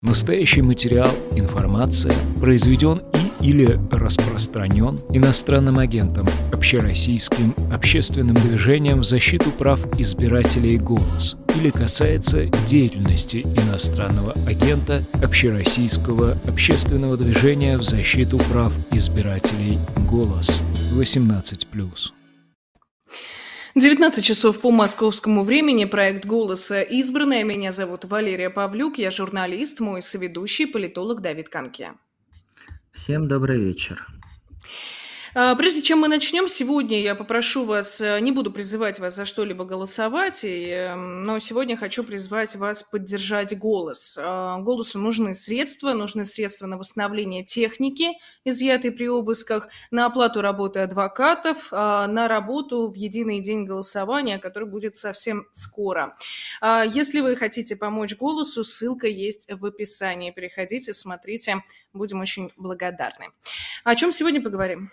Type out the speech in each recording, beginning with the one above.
Настоящий материал, информация произведен и или распространен иностранным агентом, общероссийским общественным движением в защиту прав избирателей «Голос» или касается деятельности иностранного агента общероссийского общественного движения в защиту прав избирателей «Голос» 18+. 19 часов по московскому времени. Проект «Голоса» избранная. Меня зовут Валерия Павлюк. Я журналист, мой соведущий, политолог Давид Канке. Всем добрый вечер. А, прежде чем мы начнем, сегодня я попрошу вас, э, не буду призывать вас за что-либо голосовать, эм, но сегодня хочу призвать вас поддержать голос. А, голосу нужны средства, нужны средства на восстановление техники, изъятой при обысках, на оплату работы адвокатов, а, на работу в единый день голосования, который будет совсем скоро. Если вы хотите помочь голосу, ссылка есть в описании. Переходите, смотрите, будем очень благодарны. О чем сегодня поговорим?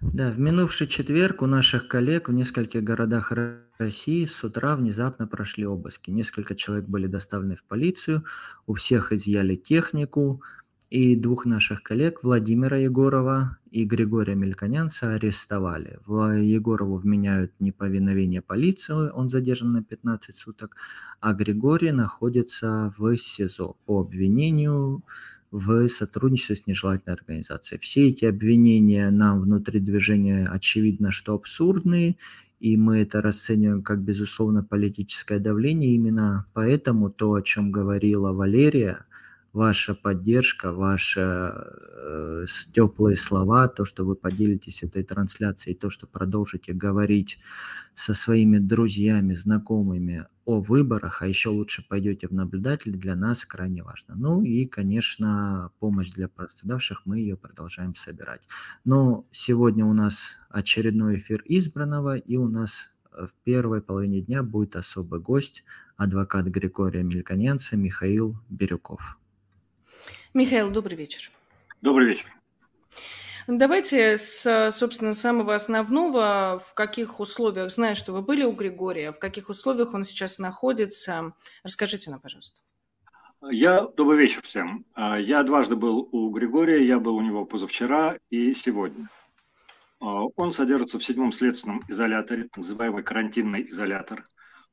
Да, в минувший четверг у наших коллег в нескольких городах России с утра внезапно прошли обыски. Несколько человек были доставлены в полицию, у всех изъяли технику, и двух наших коллег, Владимира Егорова и Григория Мельконянца, арестовали. Егорову вменяют неповиновение полиции, он задержан на 15 суток, а Григорий находится в СИЗО по обвинению в сотрудничестве с нежелательной организацией. Все эти обвинения нам внутри движения очевидно, что абсурдные, и мы это расцениваем как, безусловно, политическое давление. Именно поэтому то, о чем говорила Валерия, ваша поддержка, ваши э, теплые слова, то, что вы поделитесь этой трансляцией, то, что продолжите говорить со своими друзьями, знакомыми о выборах, а еще лучше пойдете в наблюдатели, для нас крайне важно. Ну и, конечно, помощь для пострадавших, мы ее продолжаем собирать. Но сегодня у нас очередной эфир избранного, и у нас в первой половине дня будет особый гость, адвокат Григория Мельконянца Михаил Бирюков. Михаил, добрый вечер. Добрый вечер. Давайте с, собственно, самого основного, в каких условиях, знаю, что вы были у Григория, в каких условиях он сейчас находится, расскажите нам, пожалуйста. Я, добрый вечер всем. А, я дважды был у Григория, я был у него позавчера и сегодня. А, он содержится в седьмом следственном изоляторе, так называемый карантинный изолятор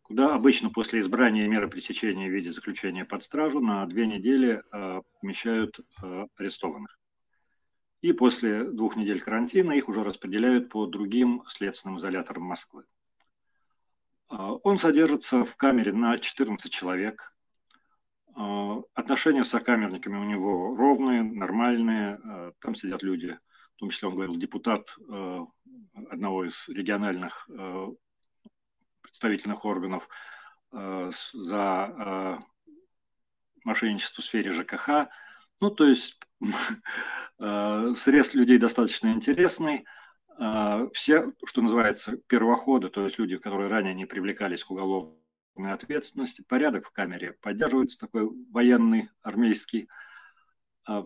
куда обычно после избрания меры пресечения в виде заключения под стражу на две недели э, помещают э, арестованных. И после двух недель карантина их уже распределяют по другим следственным изоляторам Москвы. Э, он содержится в камере на 14 человек. Отношения с сокамерниками у него ровные, нормальные. Там сидят люди, в том числе он говорил, депутат одного из региональных представительных органов э, за э, мошенничество в сфере ЖКХ. Ну, то есть э, срез людей достаточно интересный. Все, что называется, первоходы, то есть люди, которые ранее не привлекались к уголовной ответственности, порядок в камере поддерживается такой военный, армейский.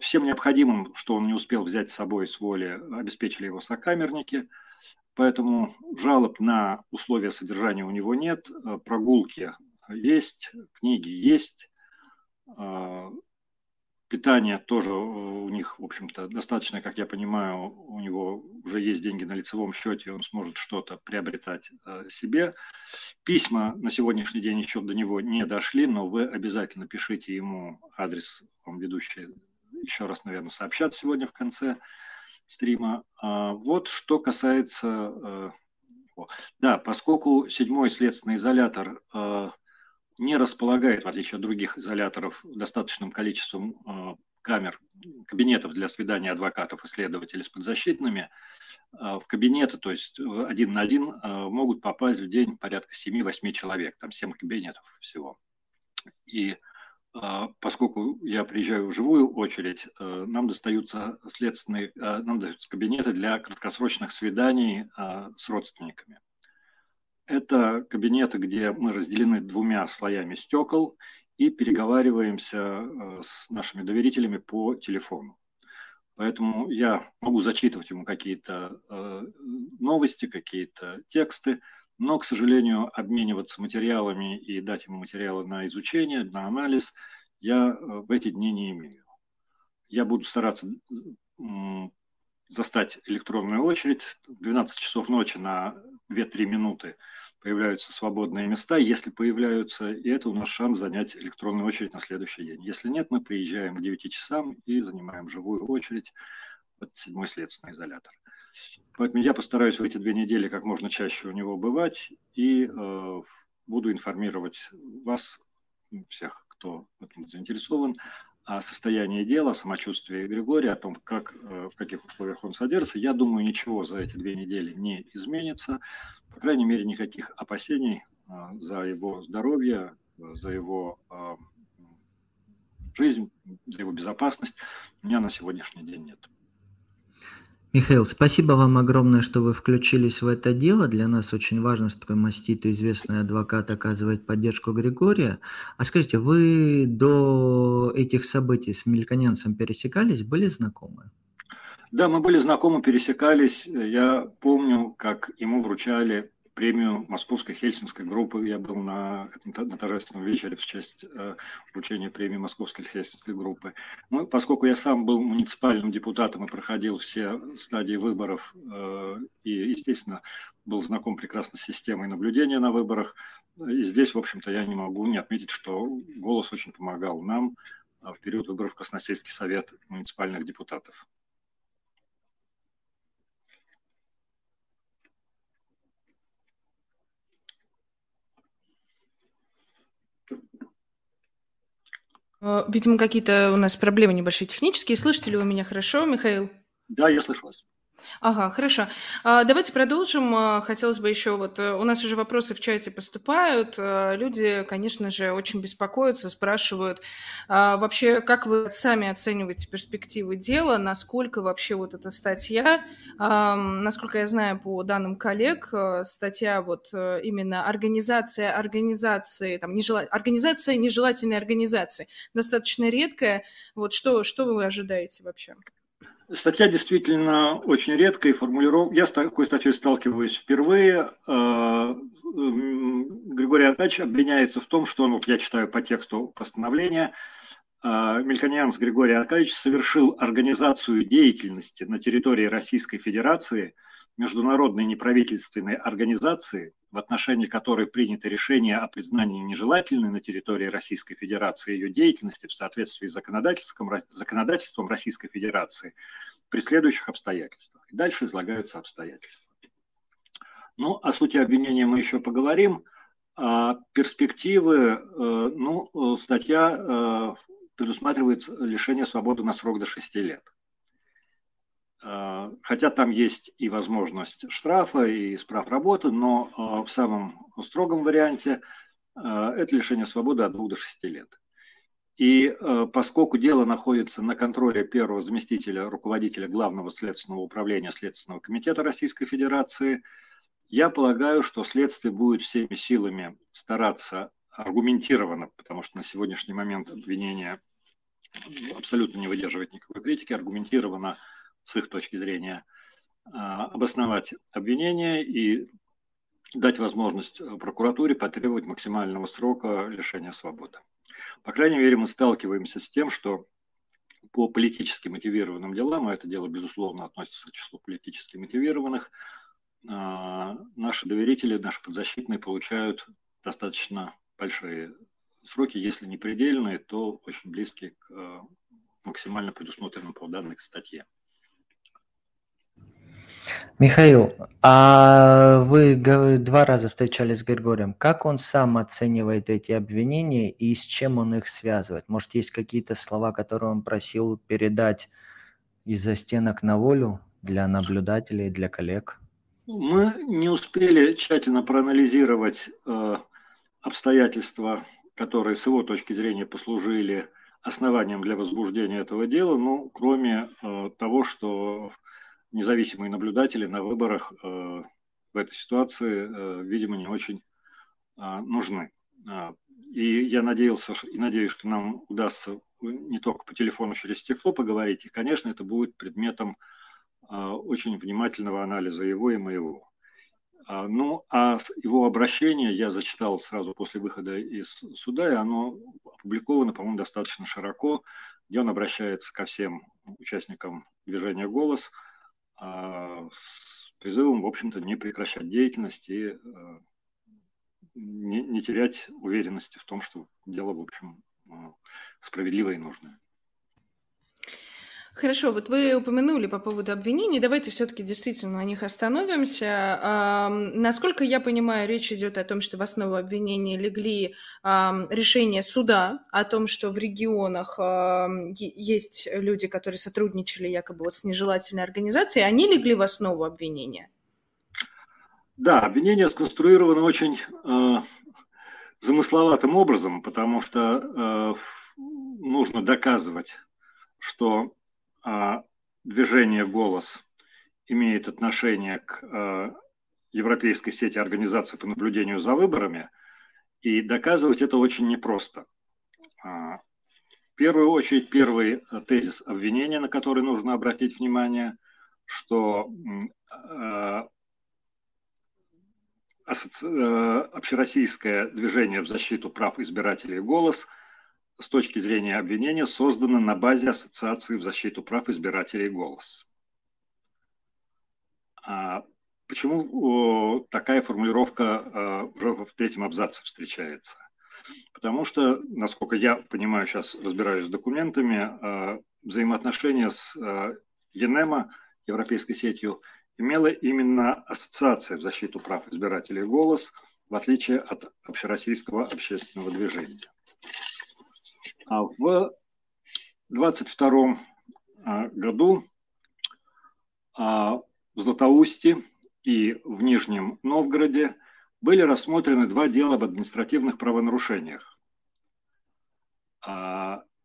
Всем необходимым, что он не успел взять с собой с воли, обеспечили его сокамерники – Поэтому жалоб на условия содержания у него нет, э, прогулки есть, книги есть, э, питание тоже у них, в общем-то, достаточно, как я понимаю, у него уже есть деньги на лицевом счете, он сможет что-то приобретать э, себе. Письма на сегодняшний день еще до него не дошли, но вы обязательно пишите ему адрес, вам ведущий еще раз, наверное, сообщат сегодня в конце стрима. А, вот что касается... Э, да, поскольку седьмой следственный изолятор э, не располагает, в отличие от других изоляторов, достаточным количеством э, камер, кабинетов для свидания адвокатов и следователей с подзащитными, в кабинеты, то есть один на один, могут попасть в день порядка 7-8 человек, там 7 кабинетов всего. И поскольку я приезжаю в живую очередь, э, нам достаются следственные, э, нам даются кабинеты для краткосрочных свиданий а, с родственниками. Это кабинеты, где мы разделены двумя слоями стекол и переговариваемся э, с нашими доверителями по телефону. Поэтому я могу зачитывать ему какие-то новости, какие-то тексты, но, к сожалению, обмениваться материалами и дать ему материалы на изучение, на анализ я в эти дни не имею. Я буду стараться застать электронную очередь. В 12 часов ночи на 2-3 минуты появляются свободные места. Если появляются, и это у нас шанс занять электронную очередь на следующий день. Если нет, мы приезжаем к 9 часам и занимаем живую очередь в седьмой следственный изолятор. Поэтому я постараюсь в эти две недели как можно чаще у него бывать и э, буду информировать вас, всех, кто в этом заинтересован, о состоянии дела, о самочувствии Григория, о том, как, э, в каких условиях он содержится. Я думаю, ничего за эти две недели не изменится. По крайней мере, никаких опасений э, за его здоровье, за его э, жизнь, за его безопасность у меня на сегодняшний день нет. Михаил, спасибо вам огромное, что вы включились в это дело. Для нас очень важно, что такой маститый известный адвокат оказывает поддержку Григория. А скажите, вы до этих событий с мельконянцем пересекались, были знакомы? Да, мы были знакомы, пересекались. Я помню, как ему вручали премию Московской Хельсинской группы. Я был на, на торжественном вечере в честь э, вручения премии Московской Хельсинской группы. Ну, поскольку я сам был муниципальным депутатом и проходил все стадии выборов э, и, естественно, был знаком прекрасно с системой наблюдения на выборах, и здесь, в общем-то, я не могу не отметить, что голос очень помогал нам в период выборов в Красносельский совет муниципальных депутатов. Э, видимо, какие-то у нас проблемы небольшие технические. Слышите ли вы меня хорошо, Михаил? Да, я слышу вас. Ага, хорошо. А, давайте продолжим. А, хотелось бы еще вот э, у нас уже вопросы в чате поступают. А, люди, конечно же, очень беспокоятся, спрашивают вообще, как вы сами оцениваете перспективы дела, насколько вообще вот эта статья, насколько я знаю по данным коллег, э, статья вот э, именно организация организации, там, нежела... организация нежелательной организации, достаточно редкая. Вот что, что вы ожидаете вообще? Статья действительно очень редкая, формулировка. Я с такой статьей сталкиваюсь впервые. Э, Григорий Аркадьевич обвиняется в том, что, ну, я читаю по тексту постановления, э, Мельконианс Григорий Аркадьевич совершил организацию деятельности на территории Российской Федерации – международной неправительственной организации, в отношении которой принято решение о признании нежелательной на территории Российской Федерации ее деятельности в соответствии с законодательством, законодательством Российской Федерации при следующих обстоятельствах. И дальше излагаются обстоятельства. Ну, о сути обвинения мы еще поговорим. А перспективы, э, ну, статья э, предусматривает лишение свободы на срок до 6 лет. Хотя там есть и возможность штрафа, и справ работы, но э, в самом строгом варианте э, это лишение свободы от 2 до 6 лет. И поскольку дело находится на контроле первого заместителя руководителя Главного следственного управления Следственного комитета Российской Федерации, я полагаю, что следствие будет всеми силами стараться аргументированно, потому что на сегодняшний момент обвинение абсолютно не выдерживает никакой критики, аргументированно с их точки зрения, а, обосновать обвинение и дать возможность прокуратуре потребовать максимального срока лишения свободы. По крайней мере, мы сталкиваемся с тем, что по политически мотивированным делам, а это дело, безусловно, относится к числу политически мотивированных, а, наши доверители, наши подзащитные получают достаточно большие сроки, если не предельные, то очень близкие к а, максимально предусмотренным по данной статье. Михаил, а вы два раза встречались с Григорием. Как он сам оценивает эти обвинения и с чем он их связывает? Может, есть какие-то слова, которые он просил передать из-за стенок на волю для наблюдателей, для коллег? Мы не успели тщательно проанализировать э, обстоятельства, которые с его точки зрения послужили основанием для возбуждения этого дела, ну, кроме э, того, что независимые наблюдатели на выборах э, в этой ситуации, э, видимо, не очень а, нужны. И я надеялся и надеюсь, что нам удастся не только по телефону через стекло поговорить, и, конечно, это будет предметом очень внимательного анализа его и моего. А, ну, а его обращение я зачитал сразу после выхода из суда, и оно опубликовано, по-моему, достаточно широко, где он обращается ко всем участникам движения «Голос» с призывом, в общем-то, не прекращать деятельность и а, не, не терять уверенности в том, что дело, в общем, справедливое и нужное. Хорошо, вот вы упомянули по поводу обвинений, давайте все-таки действительно на них остановимся. А, насколько я понимаю, речь идет о том, что в основу обвинений легли а, решения суда о том, что в регионах а, есть люди, которые сотрудничали якобы вот с нежелательной организацией, они легли в основу обвинения? Да, обвинение сконструировано очень э, замысловатым образом, потому что э, нужно доказывать, что движение «Голос» имеет отношение к а, Европейской сети организаций по наблюдению за выборами, и доказывать это очень непросто. А, в первую очередь, первый тезис обвинения, на который нужно обратить внимание, что общероссийское движение в защиту прав избирателей «Голос» – с точки зрения обвинения создана на базе Ассоциации в защиту прав избирателей «Голос». А почему такая формулировка а, уже в третьем абзаце встречается? Потому что, насколько я понимаю, сейчас разбираюсь с документами, а, взаимоотношения с ЕНЕМа, Европейской сетью, имела именно Ассоциация в защиту прав избирателей «Голос», в отличие от общероссийского общественного движения. А в 22 а, году а, в Златоусте и в Нижнем Новгороде были рассмотрены два дела об административных правонарушениях.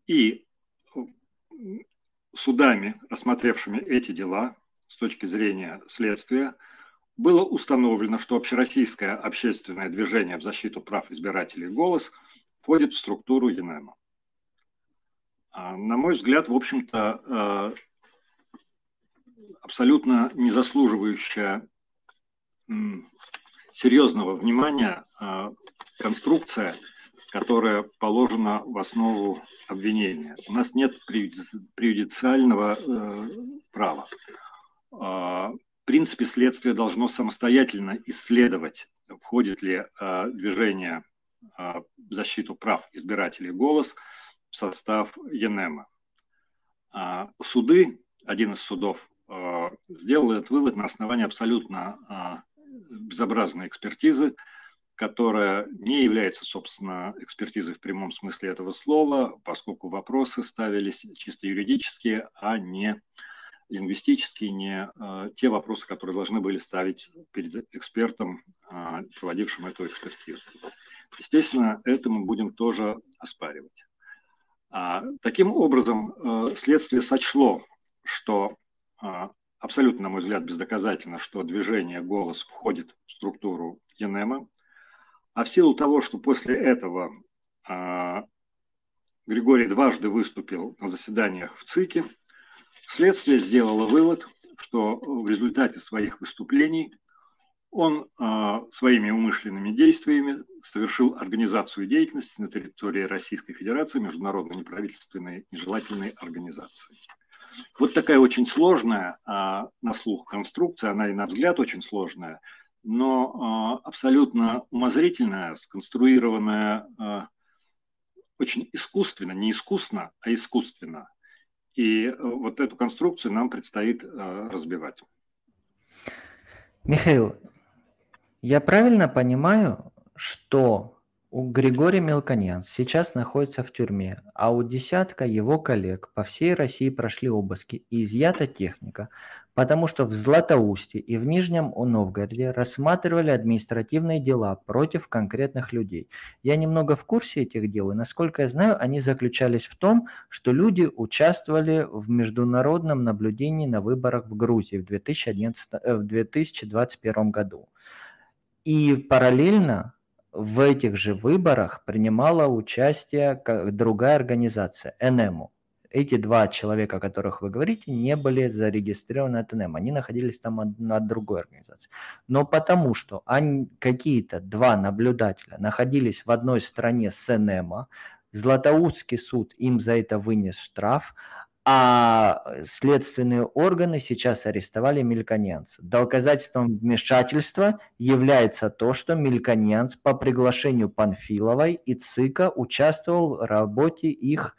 И судами, рассмотревшими эти дела с точки зрения следствия, было установлено, что общероссийское общественное движение в защиту прав избирателей «Голос» входит в структуру ЕНЭМа. А, на мой взгляд, в общем-то, а, абсолютно не заслуживающая серьезного внимания а, конструкция, которая положена в основу обвинения. У нас нет преюдициального э, права. В принципе, следствие должно самостоятельно исследовать, входит ли движение в защиту прав избирателей «Голос», в состав ЕНЕМа. А суды, один из судов, а, сделал этот вывод на основании абсолютно а, безобразной экспертизы, которая не является, собственно, экспертизой в прямом смысле этого слова, поскольку вопросы ставились чисто юридические, а не лингвистические, не те вопросы, которые должны были ставить перед экспертом, проводившим эту экспертизу. Естественно, это мы будем тоже оспаривать. А, таким образом, э, следствие сочло, что а, абсолютно, на мой взгляд, бездоказательно, что движение «Голос» входит в структуру ЕНЕМа, а в силу того, что после этого а, Григорий дважды выступил на заседаниях в ЦИКе, следствие сделало вывод, что в результате своих выступлений он э, своими умышленными действиями совершил организацию деятельности на территории Российской Федерации международной неправительственной нежелательной организации. Вот такая очень сложная э, на слух конструкция, она и на взгляд очень сложная, но э, абсолютно умозрительная, сконструированная э, очень искусственно, не искусно, а искусственно. И э, вот эту конструкцию нам предстоит э, разбивать. Михаил, я правильно понимаю, что у Григория Мелконян сейчас находится в тюрьме, а у десятка его коллег по всей России прошли обыски и изъята техника, потому что в Златоусте и в Нижнем Новгороде рассматривали административные дела против конкретных людей. Я немного в курсе этих дел, и насколько я знаю, они заключались в том, что люди участвовали в международном наблюдении на выборах в Грузии в, 2011, э, в 2021 году. И параллельно в этих же выборах принимала участие другая организация, НМУ, эти два человека, о которых вы говорите, не были зарегистрированы от НМ, они находились там от другой организации. Но потому что какие-то два наблюдателя находились в одной стране с НМ, Златоустский суд им за это вынес штраф, а следственные органы сейчас арестовали мельконянца. Доказательством вмешательства является то, что мельконянц по приглашению Панфиловой и ЦИКа участвовал в работе их,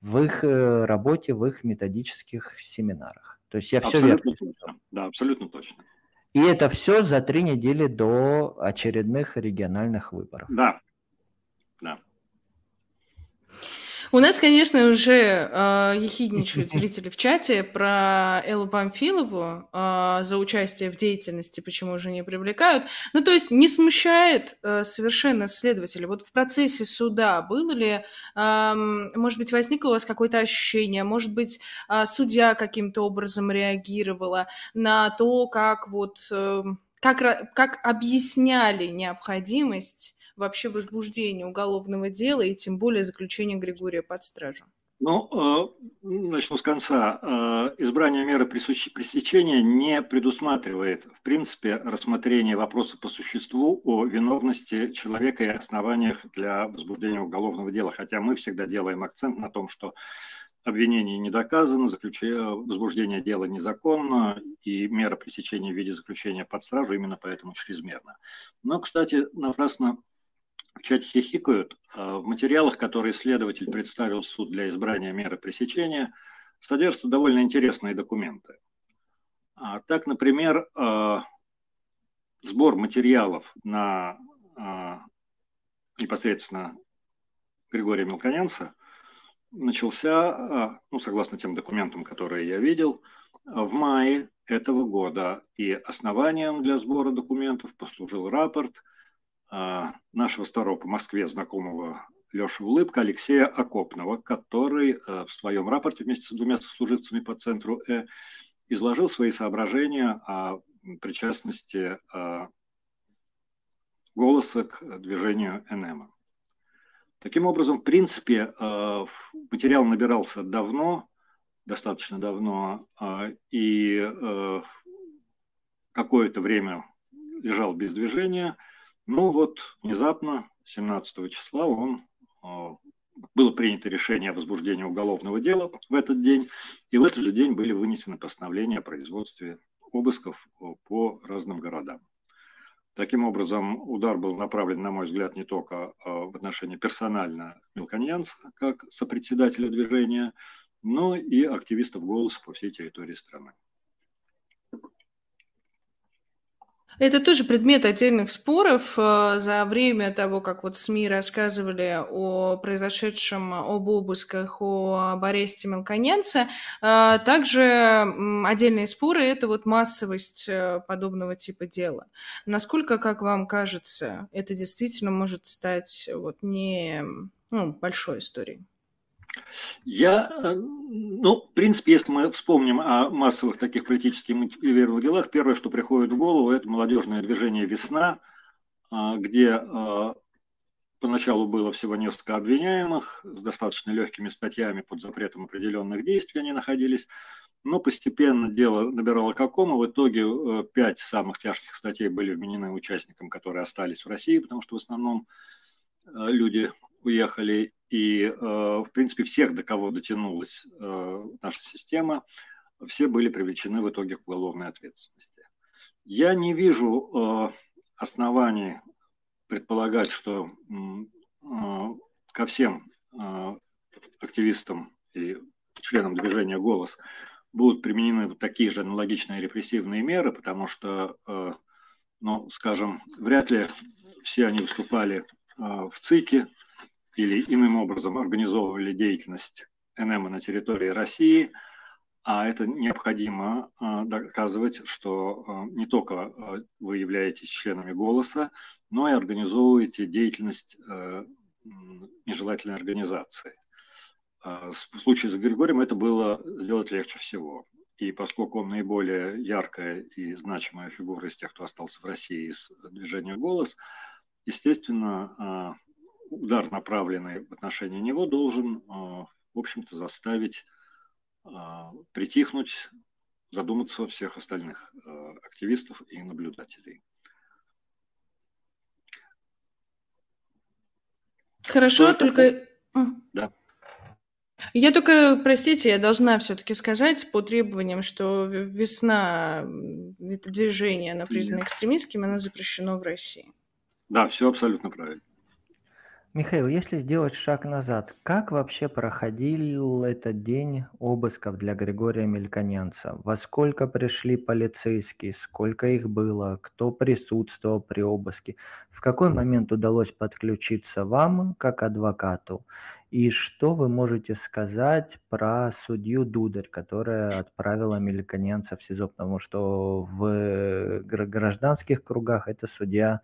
в их э, работе, в их методических семинарах. То есть я все абсолютно верно. Точно. Да, абсолютно точно. И это все за три недели до очередных региональных выборов. Да, да. У нас, конечно, уже э, ехидничают зрители в чате про Эллу Памфилову э, за участие в деятельности, почему уже не привлекают. Ну, то есть не смущает э, совершенно следователя. Вот в процессе суда было ли, э, может быть, возникло у вас какое-то ощущение, может быть, э, судья каким-то образом реагировала на то, как вот... Э, как, как объясняли необходимость вообще возбуждение уголовного дела и тем более заключение Григория под стражу? Ну, э, начну с конца. Э, избрание меры пресечения не предусматривает, в принципе, рассмотрение вопроса по существу о виновности человека и основаниях для возбуждения уголовного дела. Хотя мы всегда делаем акцент на том, что обвинение не доказано, заключение, возбуждение дела незаконно, и мера пресечения в виде заключения под стражу именно поэтому чрезмерна. Но, кстати, напрасно в чате хихикают. А в материалах, которые следователь представил в суд для избрания меры пресечения, содержатся довольно интересные документы. А так, например, а, сбор материалов на непосредственно Григория Мелконянца начался, ну, согласно тем документам, которые я видел, в мае этого года. И основанием для сбора документов послужил рапорт – нашего старого по Москве знакомого Леши Улыбка Алексея Окопного, который э, в своем рапорте вместе с двумя сослуживцами по центру Э изложил свои соображения о причастности э, голоса к движению НМ. Таким образом, в принципе, э, материал набирался давно, достаточно давно, и какое-то время лежал без движения – ну вот, внезапно, 17 числа, он, а, было принято решение о возбуждении уголовного дела в этот день, и в этот же день были вынесены постановления о производстве обысков по разным городам. Таким образом, удар был направлен, на мой взгляд, не только а, в отношении персонально Мелконьянца, как сопредседателя движения, но и активистов «Голоса» по всей территории страны. Это тоже предмет отдельных споров. Э, за время того, как вот СМИ рассказывали о произошедшем, об обысках, об аресте Мелконенца, э, также отдельные споры – это вот массовость э, подобного типа дела. Насколько, как вам кажется, это действительно может стать вот не ну, большой историей? Я, э, ну, в принципе, если мы вспомним о массовых таких политически мотивированных делах, первое, что приходит в голову, это молодежное движение «Весна», а, где а, поначалу было всего несколько обвиняемых с достаточно легкими статьями под запретом определенных действий они находились, но постепенно дело набирало какому. В итоге э, пять самых тяжких статей были вменены участникам, которые остались в России, потому что в основном э, люди уехали, и, э, в принципе, всех, до кого дотянулась э, наша система, все были привлечены в итоге к уголовной ответственности. Я не вижу э, оснований предполагать, что ко всем активистам и членам движения «Голос» будут применены такие же аналогичные репрессивные меры, потому что, ну, скажем, вряд ли все они выступали в ЦИКе, или иным образом организовывали деятельность НМ на территории России, а это необходимо а, доказывать, что а, не только а, вы являетесь членами «Голоса», но и организовываете деятельность нежелательной организации. В случае с Григорием это было сделать легче всего. И поскольку он наиболее яркая и значимая фигура из тех, кто остался в России из движения «Голос», естественно, удар, направленный в отношении него, должен э, в общем-то, заставить а, притихнуть, задуматься всех остальных а, активистов и наблюдателей. Хорошо, Что только... Да. Я только, простите, я должна все-таки сказать по требованиям, что весна, это движение, оно признано экстремистским, оно запрещено в России. Да, все абсолютно правильно. Михаил, если сделать шаг назад, как вообще проходил этот день обысков для Григория Мельконянца? Во сколько пришли полицейские? Сколько их было? Кто присутствовал при обыске? В какой момент удалось подключиться вам, как адвокату? И что вы можете сказать про судью Дударь, которая отправила Мельконянца в СИЗО? Потому что в гражданских кругах эта судья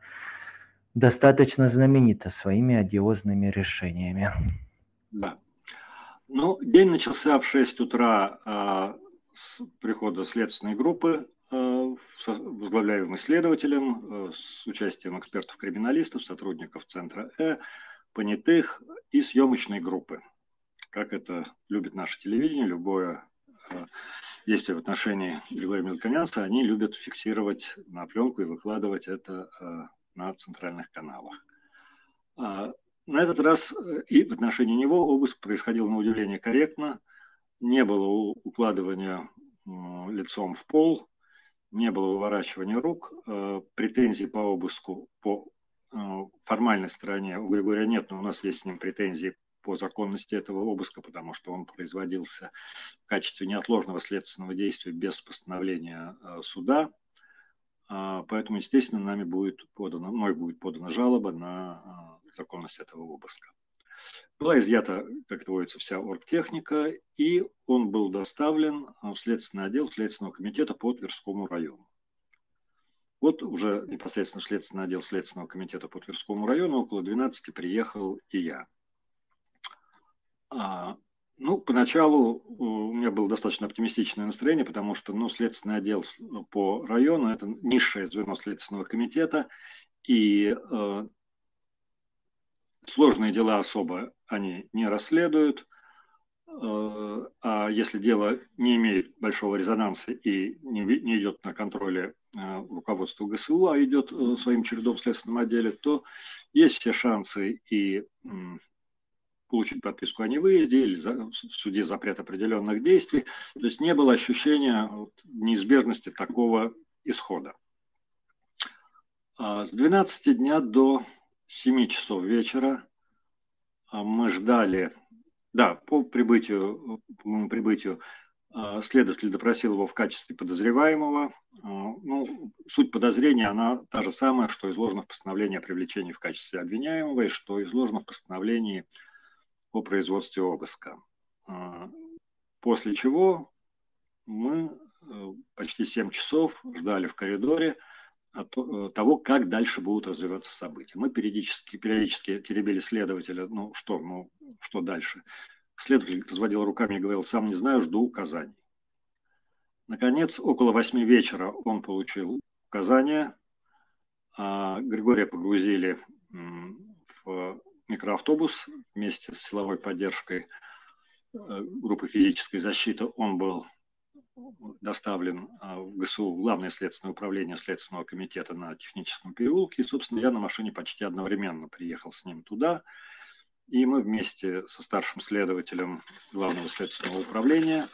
достаточно знаменита своими одиозными решениями. Да. Ну, день начался в 6 утра э, с прихода следственной группы, э, возглавляемой следователем, э, с участием экспертов-криминалистов, сотрудников Центра Э, понятых и съемочной группы. Как это любит наше телевидение, любое э, действие в отношении Григория Мелконянца, они любят фиксировать на пленку и выкладывать это э, на центральных каналах. А, на этот раз э, и в отношении него обыск происходил на удивление корректно. Не было укладывания лицом в пол, не было выворачивания рук. Э, претензий по обыску по э, формальной стороне у Григория нет, но у нас есть с ним претензии по законности этого обыска, потому что он производился в качестве неотложного следственного действия без постановления суда. А, поэтому, естественно, нами будет подана, мной будет подана жалоба на а, законность этого обыска. Была изъята, как это водится, вся оргтехника, и он был доставлен в следственный отдел Следственного комитета по Тверскому району. Вот уже непосредственно следственный отдел Следственного комитета по Тверскому району около 12 приехал и я. Ну, поначалу у меня было достаточно оптимистичное настроение, потому что, ну, следственный отдел по району – это низшее звено Следственного комитета, и э, сложные дела особо они не расследуют, э, а если дело не имеет большого резонанса и не, не идет на контроле э, руководства ГСУ, а идет э, своим чередом в следственном отделе, то есть все шансы и получить подписку о невыезде или в суде запрет определенных действий. То есть не было ощущения неизбежности такого исхода. А с 12 дня до 7 часов вечера а, мы ждали, да, по прибытию, по моему прибытию а, следователь допросил его в качестве подозреваемого. Ну, суть подозрения, она та же самая, что изложена в постановлении о привлечении в качестве обвиняемого и что изложено в постановлении о производстве обыска. А, после чего мы э, почти 7 часов ждали в коридоре э, того, как дальше будут развиваться события. Мы периодически, периодически теребили следователя, ну что, ну что дальше. Следователь разводил руками и говорил, сам не знаю, жду указаний. Наконец, около восьми вечера он получил указания. А Григория погрузили в микроавтобус вместе с силовой поддержкой э, группы физической защиты. Он был доставлен э, в ГСУ, Главное следственное управление Следственного комитета на Техническом переулке. И, собственно, я на машине почти одновременно приехал с ним туда. И мы вместе со старшим следователем Главного следственного управления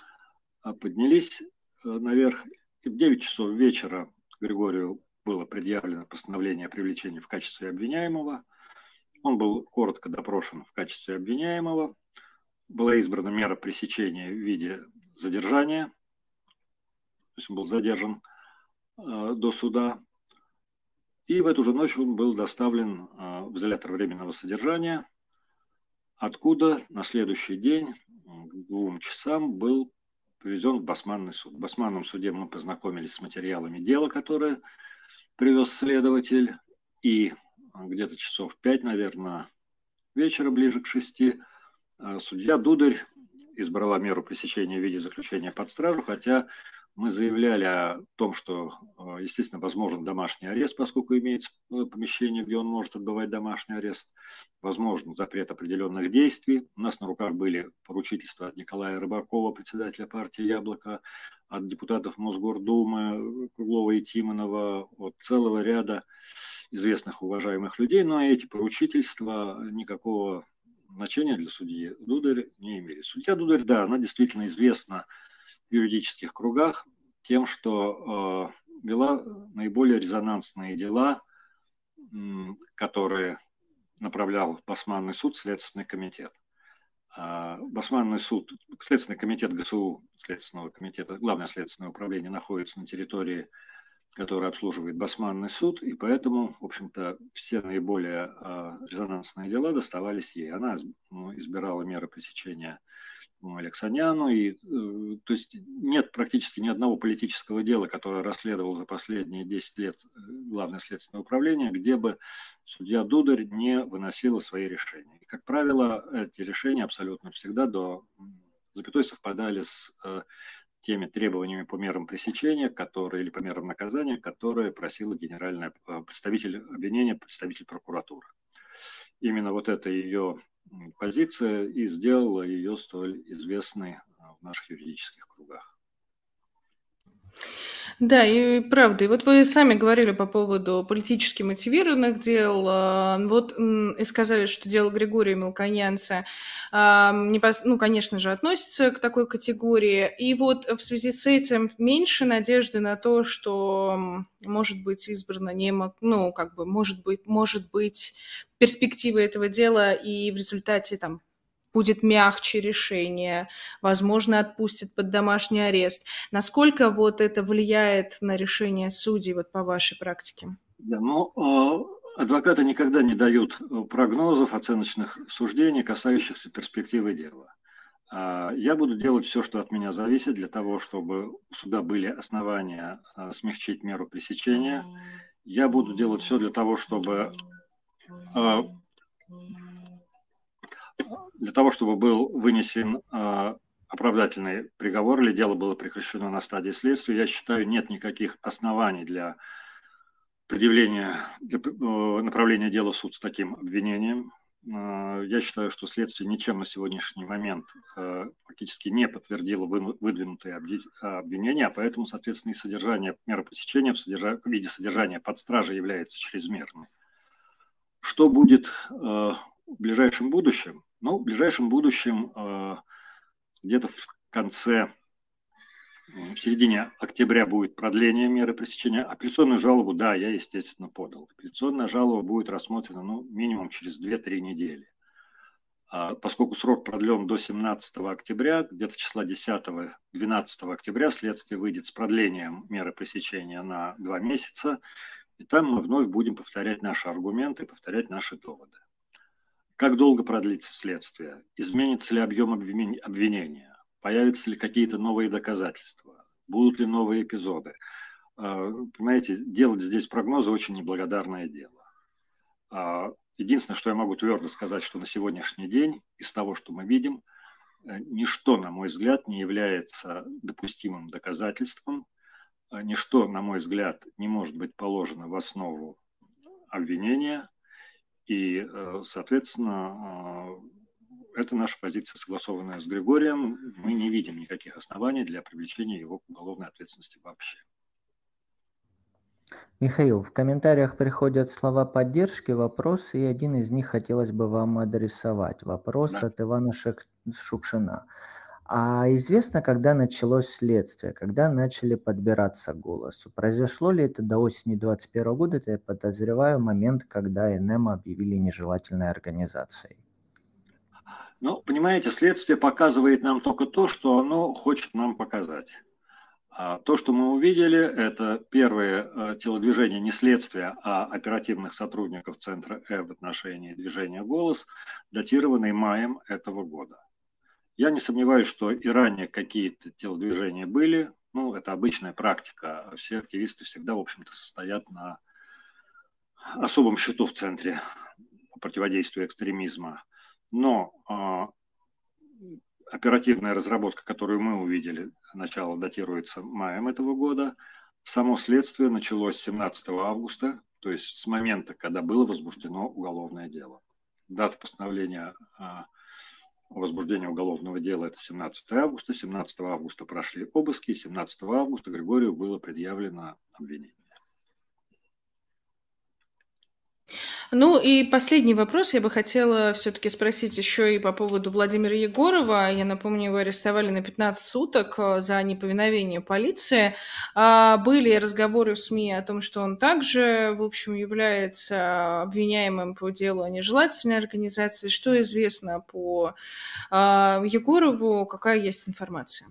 э, поднялись наверх. И в 9 часов вечера Григорию было предъявлено постановление о привлечении в качестве обвиняемого – он был коротко допрошен в качестве обвиняемого. Была избрана мера пресечения в виде задержания. То есть он был задержан э, до суда. И в эту же ночь он был доставлен э, в изолятор временного содержания, откуда на следующий день к двум часам был привезен в Басманный суд. В Басманном суде мы познакомились с материалами дела, которое привез следователь, и где-то часов пять, наверное, вечера, ближе к шести, а судья Дударь избрала меру пресечения в виде заключения под стражу, хотя Мы заявляли о том, что, э, естественно, возможен домашний арест, поскольку имеется помещение, где он может отбывать домашний арест. Возможен запрет определенных действий. У нас на руках были поручительства от Николая Рыбакова, председателя партии «Яблоко», от депутатов Мосгордумы Круглова и Тимонова, от целого ряда известных уважаемых людей, но эти поручительства никакого значения для судьи Дударь не имели. Судья Дударь, да, она действительно известна в юридических кругах тем, что э, вела наиболее резонансные дела, э, которые направлял Басманный суд, Следственный комитет. А Басманный суд, Следственный комитет ГСУ, Следственного комитета, Главное следственное управление находится на территории который обслуживает Басманный суд, и поэтому, в общем-то, все наиболее э, резонансные дела доставались ей. Она ну, избирала меры пресечения ну, Алексаняну, и, э, то есть нет практически ни одного политического дела, которое расследовал за последние 10 лет э, Главное следственное управление, где бы судья Дударь не выносила свои решения. И, как правило, эти решения абсолютно всегда до запятой совпадали с э, теми требованиями по мерам пресечения, которые, или по мерам наказания, которые просила генеральная э, представитель обвинения, представитель прокуратуры. Именно вот эта ее позиция и сделала ее столь известной э, в наших юридических кругах. Да, и правда. И вот вы сами говорили по поводу политически мотивированных дел. А, вот и сказали, что дело Григория Мелконянца, а, ну, конечно же, относится к такой категории. И вот в связи с этим меньше надежды на то, что может быть избрано не, ну, как бы, может быть, может быть перспективы этого дела и в результате там будет мягче решение, возможно, отпустят под домашний арест. Насколько вот это влияет на решение судей вот по вашей практике? Да, ну, э, адвокаты никогда не дают э, прогнозов, оценочных суждений, касающихся перспективы дела. А, я буду делать все, что от меня зависит, для того, чтобы у суда были основания э, смягчить меру пресечения. Я буду делать все для того, чтобы для того, чтобы был вынесен э, оправдательный приговор или дело было прекращено на стадии следствия, я считаю, нет никаких оснований для предъявления, для направления дела в суд с таким обвинением. Э, я считаю, что следствие ничем на сегодняшний момент э, фактически не подтвердило выдвинутые обвинения, а поэтому, соответственно, и содержание меры пресечения в, содержа... в виде содержания под стражей является чрезмерным. Что будет в ближайшем будущем? Ну, в ближайшем будущем, э, где-то в конце, в середине октября будет продление меры пресечения. Апелляционную жалобу, да, я, естественно, подал. Апелляционная жалоба будет рассмотрена ну, минимум через 2-3 недели. А поскольку срок продлен до 17 октября, где-то числа 10-12 октября следствие выйдет с продлением меры пресечения на 2 месяца, и там мы вновь будем повторять наши аргументы, повторять наши доводы. Как долго продлится следствие? Изменится ли объем обвинения? Появятся ли какие-то новые доказательства? Будут ли новые эпизоды? А, понимаете, делать здесь прогнозы очень неблагодарное дело. А, единственное, что я могу твердо сказать, что на сегодняшний день из того, что мы видим, э, ничто, на мой взгляд, не является допустимым доказательством, а, ничто, на мой взгляд, не может быть положено в основу обвинения, и, э, соответственно, э, это наша позиция, согласованная с Григорием. Мы не видим никаких оснований для привлечения его к уголовной ответственности вообще. Михаил, в комментариях приходят слова поддержки, вопросы, и один из них хотелось бы вам адресовать. Вопрос да. от Ивана Шукшина. А известно, когда началось следствие, когда начали подбираться к голосу? Произошло ли это до осени 2021 года? Это я подозреваю момент, когда НМ объявили нежелательной организацией. Ну, понимаете, следствие показывает нам только то, что оно хочет нам показать. А то, что мы увидели, это первые э, телодвижения не следствия, а оперативных сотрудников Центра Э в отношении движения «Голос», датированные маем этого года. Я не сомневаюсь, что и ранее какие-то телодвижения были. Ну, это обычная практика. Все активисты всегда, в общем-то, состоят на особом счету в центре по противодействию экстремизма. Но э, оперативная разработка, которую мы увидели, начало датируется маем этого года. Само следствие началось 17 августа, то есть с момента, когда было возбуждено уголовное дело. Дата постановления а, возбуждения уголовного дела – это 17 августа. 17 августа прошли обыски, 17 августа Григорию было предъявлено обвинение. Ну и последний вопрос я бы хотела все-таки спросить еще и по поводу Владимира Егорова. Я напомню, его арестовали на 15 суток э, за неповиновение полиции. А были разговоры в СМИ о том, что он также, в общем, является обвиняемым по делу о нежелательной организации. Что известно по а, Егорову? Какая есть информация?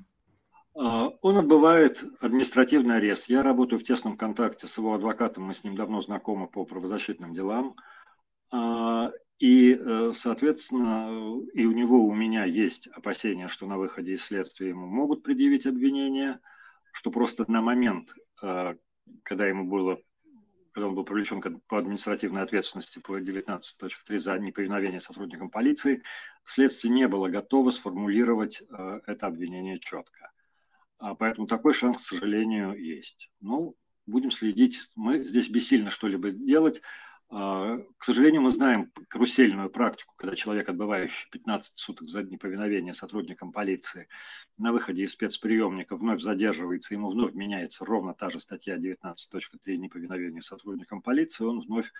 А, он отбывает административный арест. Я работаю в тесном контакте с его адвокатом, мы с ним давно знакомы по правозащитным делам. А, и, э, соответственно, и у него, у меня есть опасения, что на выходе из следствия ему могут предъявить обвинение, что просто на момент, э, когда ему было когда он был привлечен по административной ответственности по 19.3 за неповиновение сотрудникам полиции, следствие не было готово сформулировать э, это обвинение четко. А поэтому такой шанс, к сожалению, есть. Ну, будем следить. Мы здесь бессильно что-либо делать. А, к сожалению, мы знаем карусельную практику, когда человек, отбывающий 15 суток за неповиновение сотрудникам полиции, на выходе из спецприемника вновь задерживается, ему вновь меняется ровно та же статья 19.3 неповиновение сотрудникам полиции, он вновь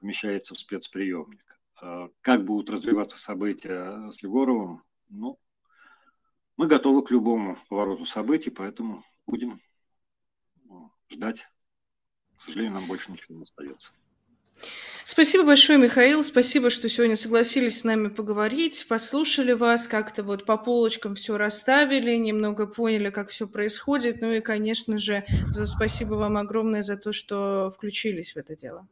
помещается в спецприемник. А, как будут развиваться события с Егоровым, ну, мы готовы к любому повороту событий, поэтому будем ну, ждать. К сожалению, нам больше ничего не остается. Спасибо большое, Михаил. Спасибо, что сегодня согласились с нами поговорить, послушали вас, как-то вот по полочкам все расставили, немного поняли, как все происходит. Ну и, конечно же, спасибо вам огромное за то, что включились в это дело.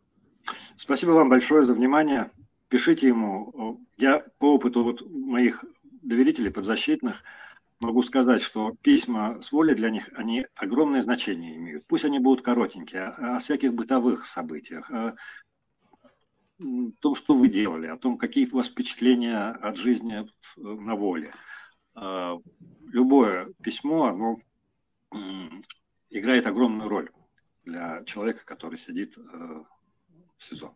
Спасибо вам большое за внимание. Пишите ему. Я по опыту вот моих доверителей, подзащитных, могу сказать, что письма с воли для них, они огромное значение имеют. Пусть они будут коротенькие, о, всяких бытовых событиях, о том, что вы делали, о том, какие у вас впечатления от жизни на воле. А, любое письмо, оно играет огромную роль для человека, который сидит э, в СИЗО.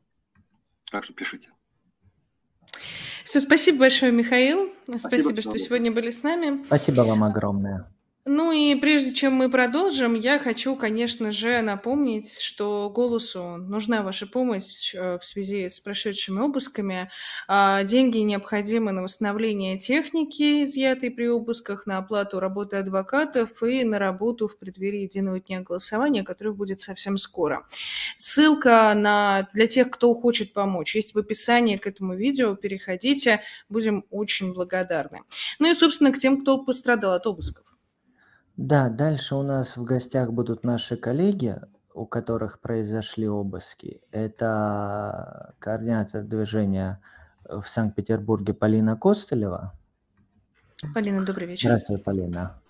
Так что пишите. Все, спасибо большое, Михаил. Спасибо, спасибо что сегодня были с нами. Спасибо вам огромное. Ну и прежде чем мы продолжим, я хочу, конечно же, напомнить, что «Голосу» нужна ваша помощь э, в связи с прошедшими обысками. А, деньги необходимы на восстановление техники, изъятой при обысках, на оплату работы адвокатов и на работу в преддверии единого дня голосования, который будет совсем скоро. Ссылка на... для тех, кто хочет помочь, есть в описании к этому видео. Переходите, будем очень благодарны. Ну и, собственно, к тем, кто пострадал от обысков. Да, дальше у нас в гостях будут наши коллеги, у которых произошли обыски. Это координатор движения в Санкт-Петербурге Полина Костылева. Полина, добрый вечер. Здравствуй, Полина.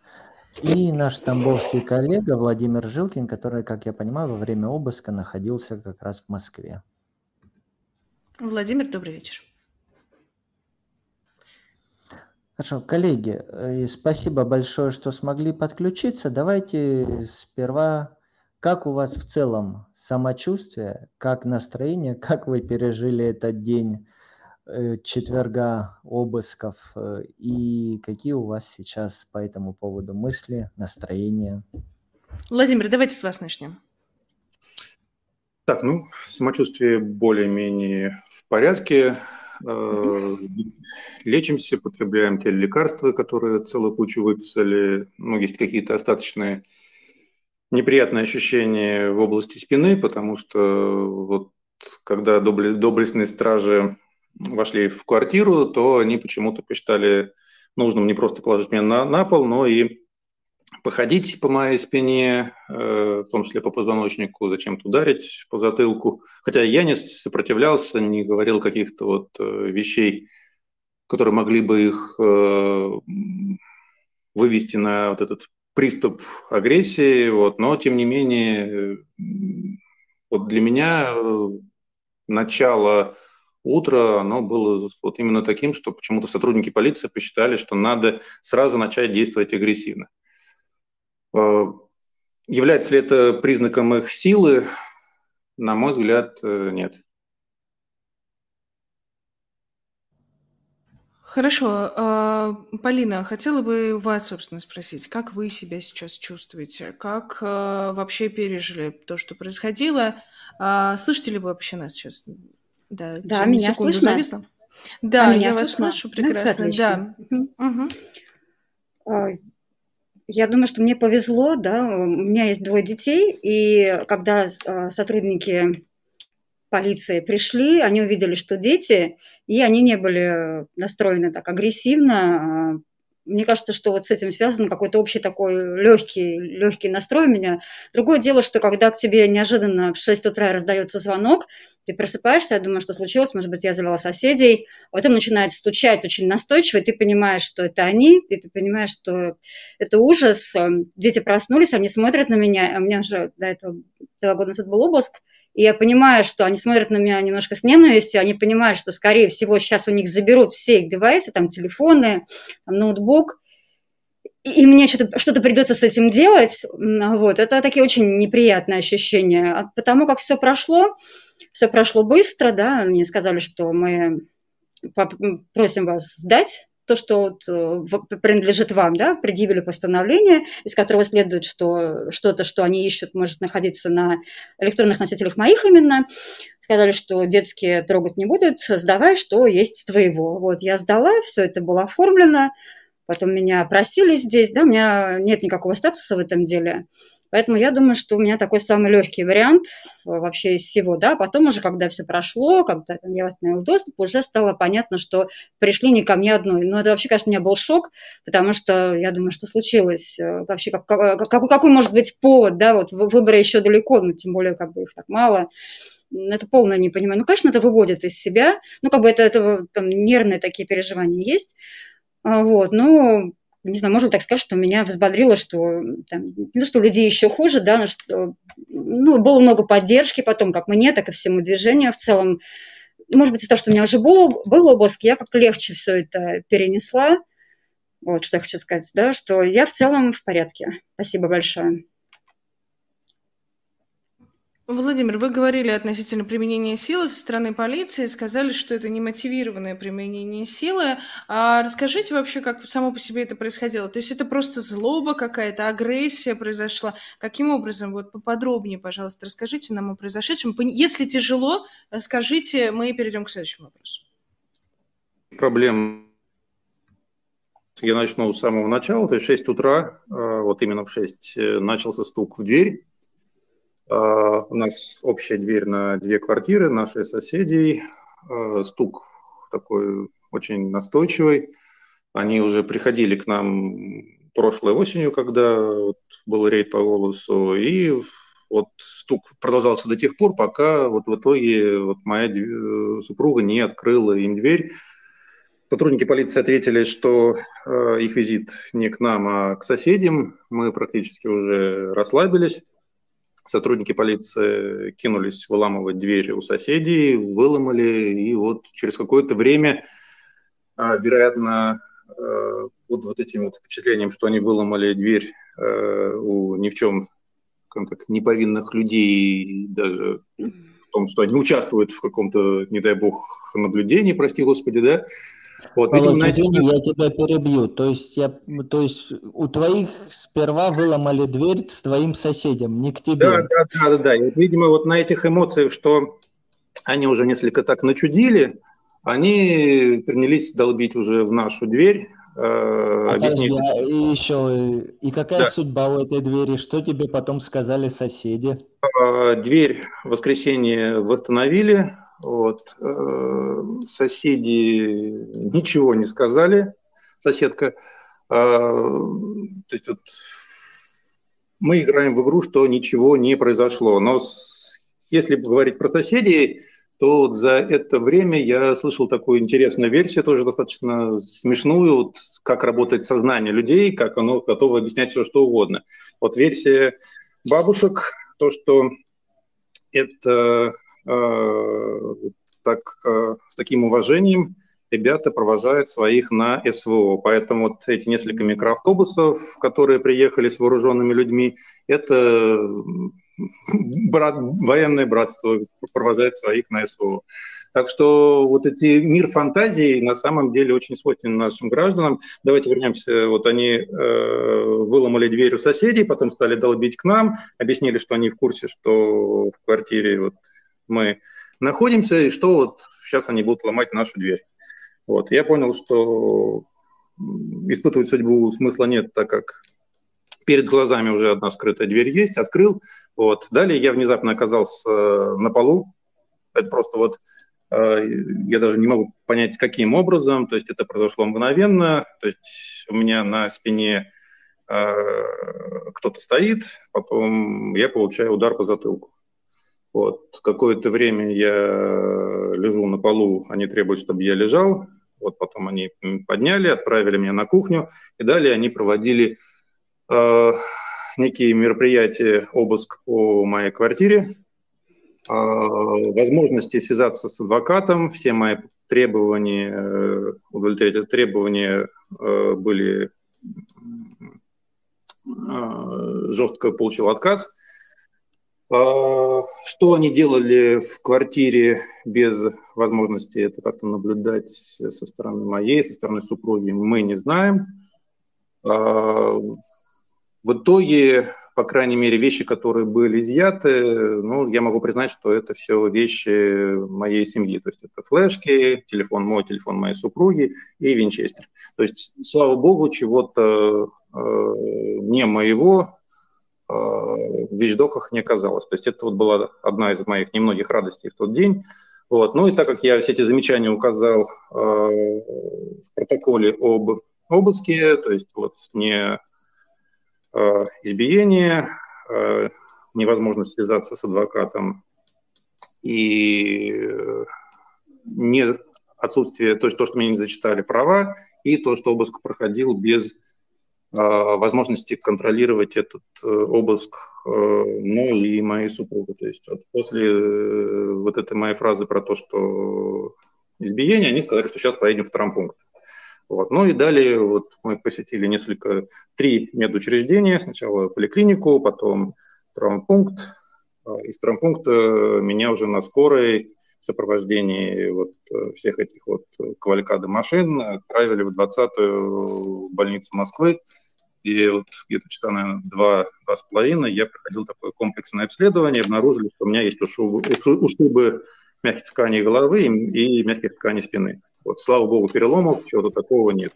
И наш тамбовский коллега Владимир Жилкин, который, как я понимаю, во время обыска находился как раз в Москве. Владимир, добрый вечер. Хорошо, коллеги, э, спасибо большое, что смогли подключиться. Давайте сперва, как у вас в целом самочувствие, как настроение, как вы пережили этот день э, четверга обысков э, и какие у вас сейчас по этому поводу мысли, настроение? Владимир, давайте с вас начнем. Так, ну, самочувствие более-менее в порядке. Э, лечимся, потребляем те лекарства, которые целую кучу выписали. Ну, есть какие-то остаточные неприятные ощущения в области спины, потому что вот когда доблестные стражи вошли в квартиру, то они почему-то посчитали нужным не просто положить меня на, на пол, но и походить по моей спине, э, в том числе по позвоночнику, зачем-то ударить по затылку. Хотя я не сопротивлялся, не говорил каких-то вот э, вещей, которые могли бы их э, вывести на вот этот приступ агрессии, вот, но тем не менее вот для меня начало утро, оно было вот именно таким, что почему-то сотрудники полиции посчитали, что надо сразу начать действовать агрессивно. Э, является ли это признаком их силы? На мой взгляд, э, нет. Хорошо. А, Полина, хотела бы вас, собственно, спросить, как вы себя сейчас чувствуете? Как а, вообще пережили то, что происходило? А, слышите ли вы вообще нас сейчас? Да, да меня слышно? Зависла. Да, а я вас слышу прекрасно. Ну, да. Угу. Я думаю, что мне повезло, да, у меня есть двое детей, и когда сотрудники полиции пришли, они увидели, что дети, и они не были настроены так агрессивно. Мне кажется, что вот с этим связан какой-то общий такой легкий, легкий настрой у меня. Другое дело, что когда к тебе неожиданно в 6 утра раздается звонок, ты просыпаешься, я думаю, что случилось, может быть, я завела соседей, а потом начинает стучать очень настойчиво, и ты понимаешь, что это они, и ты понимаешь, что это ужас. Дети проснулись, они смотрят на меня, а у меня уже до этого два года назад был обыск, и я понимаю, что они смотрят на меня немножко с ненавистью, они понимают, что, скорее всего, сейчас у них заберут все их девайсы, там, телефоны, там, ноутбук, и мне что-то что придется с этим делать, вот, это такие очень неприятные ощущения. А потому как все прошло, все прошло быстро, да, мне сказали, что мы просим вас сдать то, что вот э, принадлежит вам, да, предъявили постановление, из которого следует, что что-то, что они ищут, может находиться на электронных носителях моих именно. Сказали, что детские трогать не будут, сдавай, что есть твоего. Вот я сдала, все это было оформлено, потом меня просили здесь, да, у меня нет никакого статуса в этом деле. Поэтому я думаю, что у меня такой самый легкий вариант э, вообще из всего, да. Потом уже, когда все прошло, когда я восстановил доступ, уже стало понятно, что пришли не ко мне одной. Но это вообще, конечно, у меня был шок, потому что я думаю, что случилось. Э, вообще, как, как, какой может быть повод, да, вот выбора еще далеко, но тем более, как бы их так мало это полное непонимание. Ну, конечно, это выводит из себя, ну, как бы это, это там нервные такие переживания есть, а, вот, но не знаю, можно так сказать, что меня взбодрило, что там, не то, что у людей еще хуже, да, но что ну, было много поддержки потом, как мне, так и всему движению в целом. Может быть, из-за того, что у меня уже был, был обыск, я как-то легче все это перенесла. Вот что я хочу сказать, да, что я в целом в порядке. Спасибо большое. Владимир, вы говорили относительно применения силы со стороны полиции, сказали, что это не мотивированное применение силы. А расскажите вообще, как само по себе это происходило? То есть это просто злоба какая-то, агрессия произошла? Каким образом? Вот поподробнее, пожалуйста, расскажите нам о произошедшем. Если тяжело, скажите, мы перейдем к следующему вопросу. Проблем я начну с самого начала, то есть 6 утра, а, вот именно в 6 э, начался стук в дверь, у нас общая дверь на две квартиры наших соседей. А, стук такой очень настойчивый. Они уже приходили к нам прошлой осенью, когда вот был рейд по голосу, и вот стук продолжался до тех пор, пока вот в итоге вот моя супруга не открыла им дверь. Сотрудники полиции ответили, что э, их визит не к нам, а к соседям. Мы практически уже расслабились. Сотрудники полиции кинулись выламывать двери у соседей, выломали, и вот через какое-то время, а, вероятно, а, вот, вот этим вот впечатлением, что они выломали дверь а, у ни в чем так, неповинных людей, даже в том, что они участвуют в каком-то, не дай бог, наблюдении, прости господи, да, вот, Володь, видимо, извини, я тебя перебью. То есть, я, то есть у твоих сперва выломали дверь с твоим соседем, не к тебе. Да, да, да, да. да. И видимо, вот на этих эмоциях, что они уже несколько так начудили, они принялись долбить уже в нашу дверь. Э, а объяснить. А, и еще, и какая да. судьба у этой двери? Что тебе потом сказали соседи? Э, дверь в воскресенье восстановили, вот. Э, соседи ничего не сказали, соседка. А, то есть вот мы играем в игру, что ничего не произошло. Но если говорить про соседей, то вот за это время я слышал такую интересную версию, тоже достаточно смешную, вот как работает сознание людей, как оно готово объяснять все, что угодно. Вот версия бабушек, то, что это Э, так, э, с таким уважением ребята провожают своих на СВО. Поэтому вот эти несколько микроавтобусов, которые приехали с вооруженными людьми, это брат, военное братство провожает своих на СВО. Так что вот эти мир фантазий на самом деле очень свойственен нашим гражданам. Давайте вернемся. Вот они э, выломали дверь у соседей, потом стали долбить к нам, объяснили, что они в курсе, что в квартире вот мы находимся, и что вот сейчас они будут ломать нашу дверь. Вот. Я понял, что испытывать судьбу смысла нет, так как перед глазами уже одна скрытая дверь есть, открыл. Вот. Далее я внезапно оказался э, на полу. Это просто вот Э, я даже не могу понять, каким образом, то есть это произошло мгновенно, то есть у меня на спине э, кто-то стоит, потом я получаю удар по затылку. Вот. Какое-то время я лежу на полу, они требуют, чтобы я лежал, вот потом они подняли, отправили меня на кухню, и далее они проводили э, некие мероприятия, обыск по моей квартире, а, возможности связаться с адвокатом, все мои требования, э, удовлетворить требования э, были а, жестко получил отказ. А, что они делали в квартире без возможности это как-то наблюдать со стороны моей, со стороны супруги, мы не знаем. В итоге по крайней мере, вещи, которые были изъяты, ну, я могу признать, что это все вещи моей семьи. То есть это флешки, телефон мой, телефон моей супруги и винчестер. То есть, слава богу, чего-то э, не моего в вещдоках не оказалось. То есть это вот была одна из моих немногих радостей в тот день. Вот. Ну и так как я все эти замечания указал э, в протоколе об обыске, то есть вот не Э, избиение, э, невозможность связаться с адвокатом и э, не отсутствие, то есть то, что мне не зачитали права, и то, что обыск проходил без возможности контролировать этот обыск, ну и моей супруги. То есть вот после вот этой моей фразы про то, что избиение, они сказали, что сейчас поедем в травмпункт. Вот. Ну и далее вот мы посетили несколько, три медучреждения. Сначала поликлинику, потом травмпункт. А, из травмпункта меня уже на скорой в сопровождении вот э, всех этих вот кавалькады машин отправили в 20-ю больницу Москвы. И вот где-то часа, наверное, два, два с половиной я проходил такое комплексное обследование, обнаружили, что у меня есть ушибы, ушибы мягких тканей головы и мягких тканей спины. Вот, слава богу, переломов, чего-то такого нет.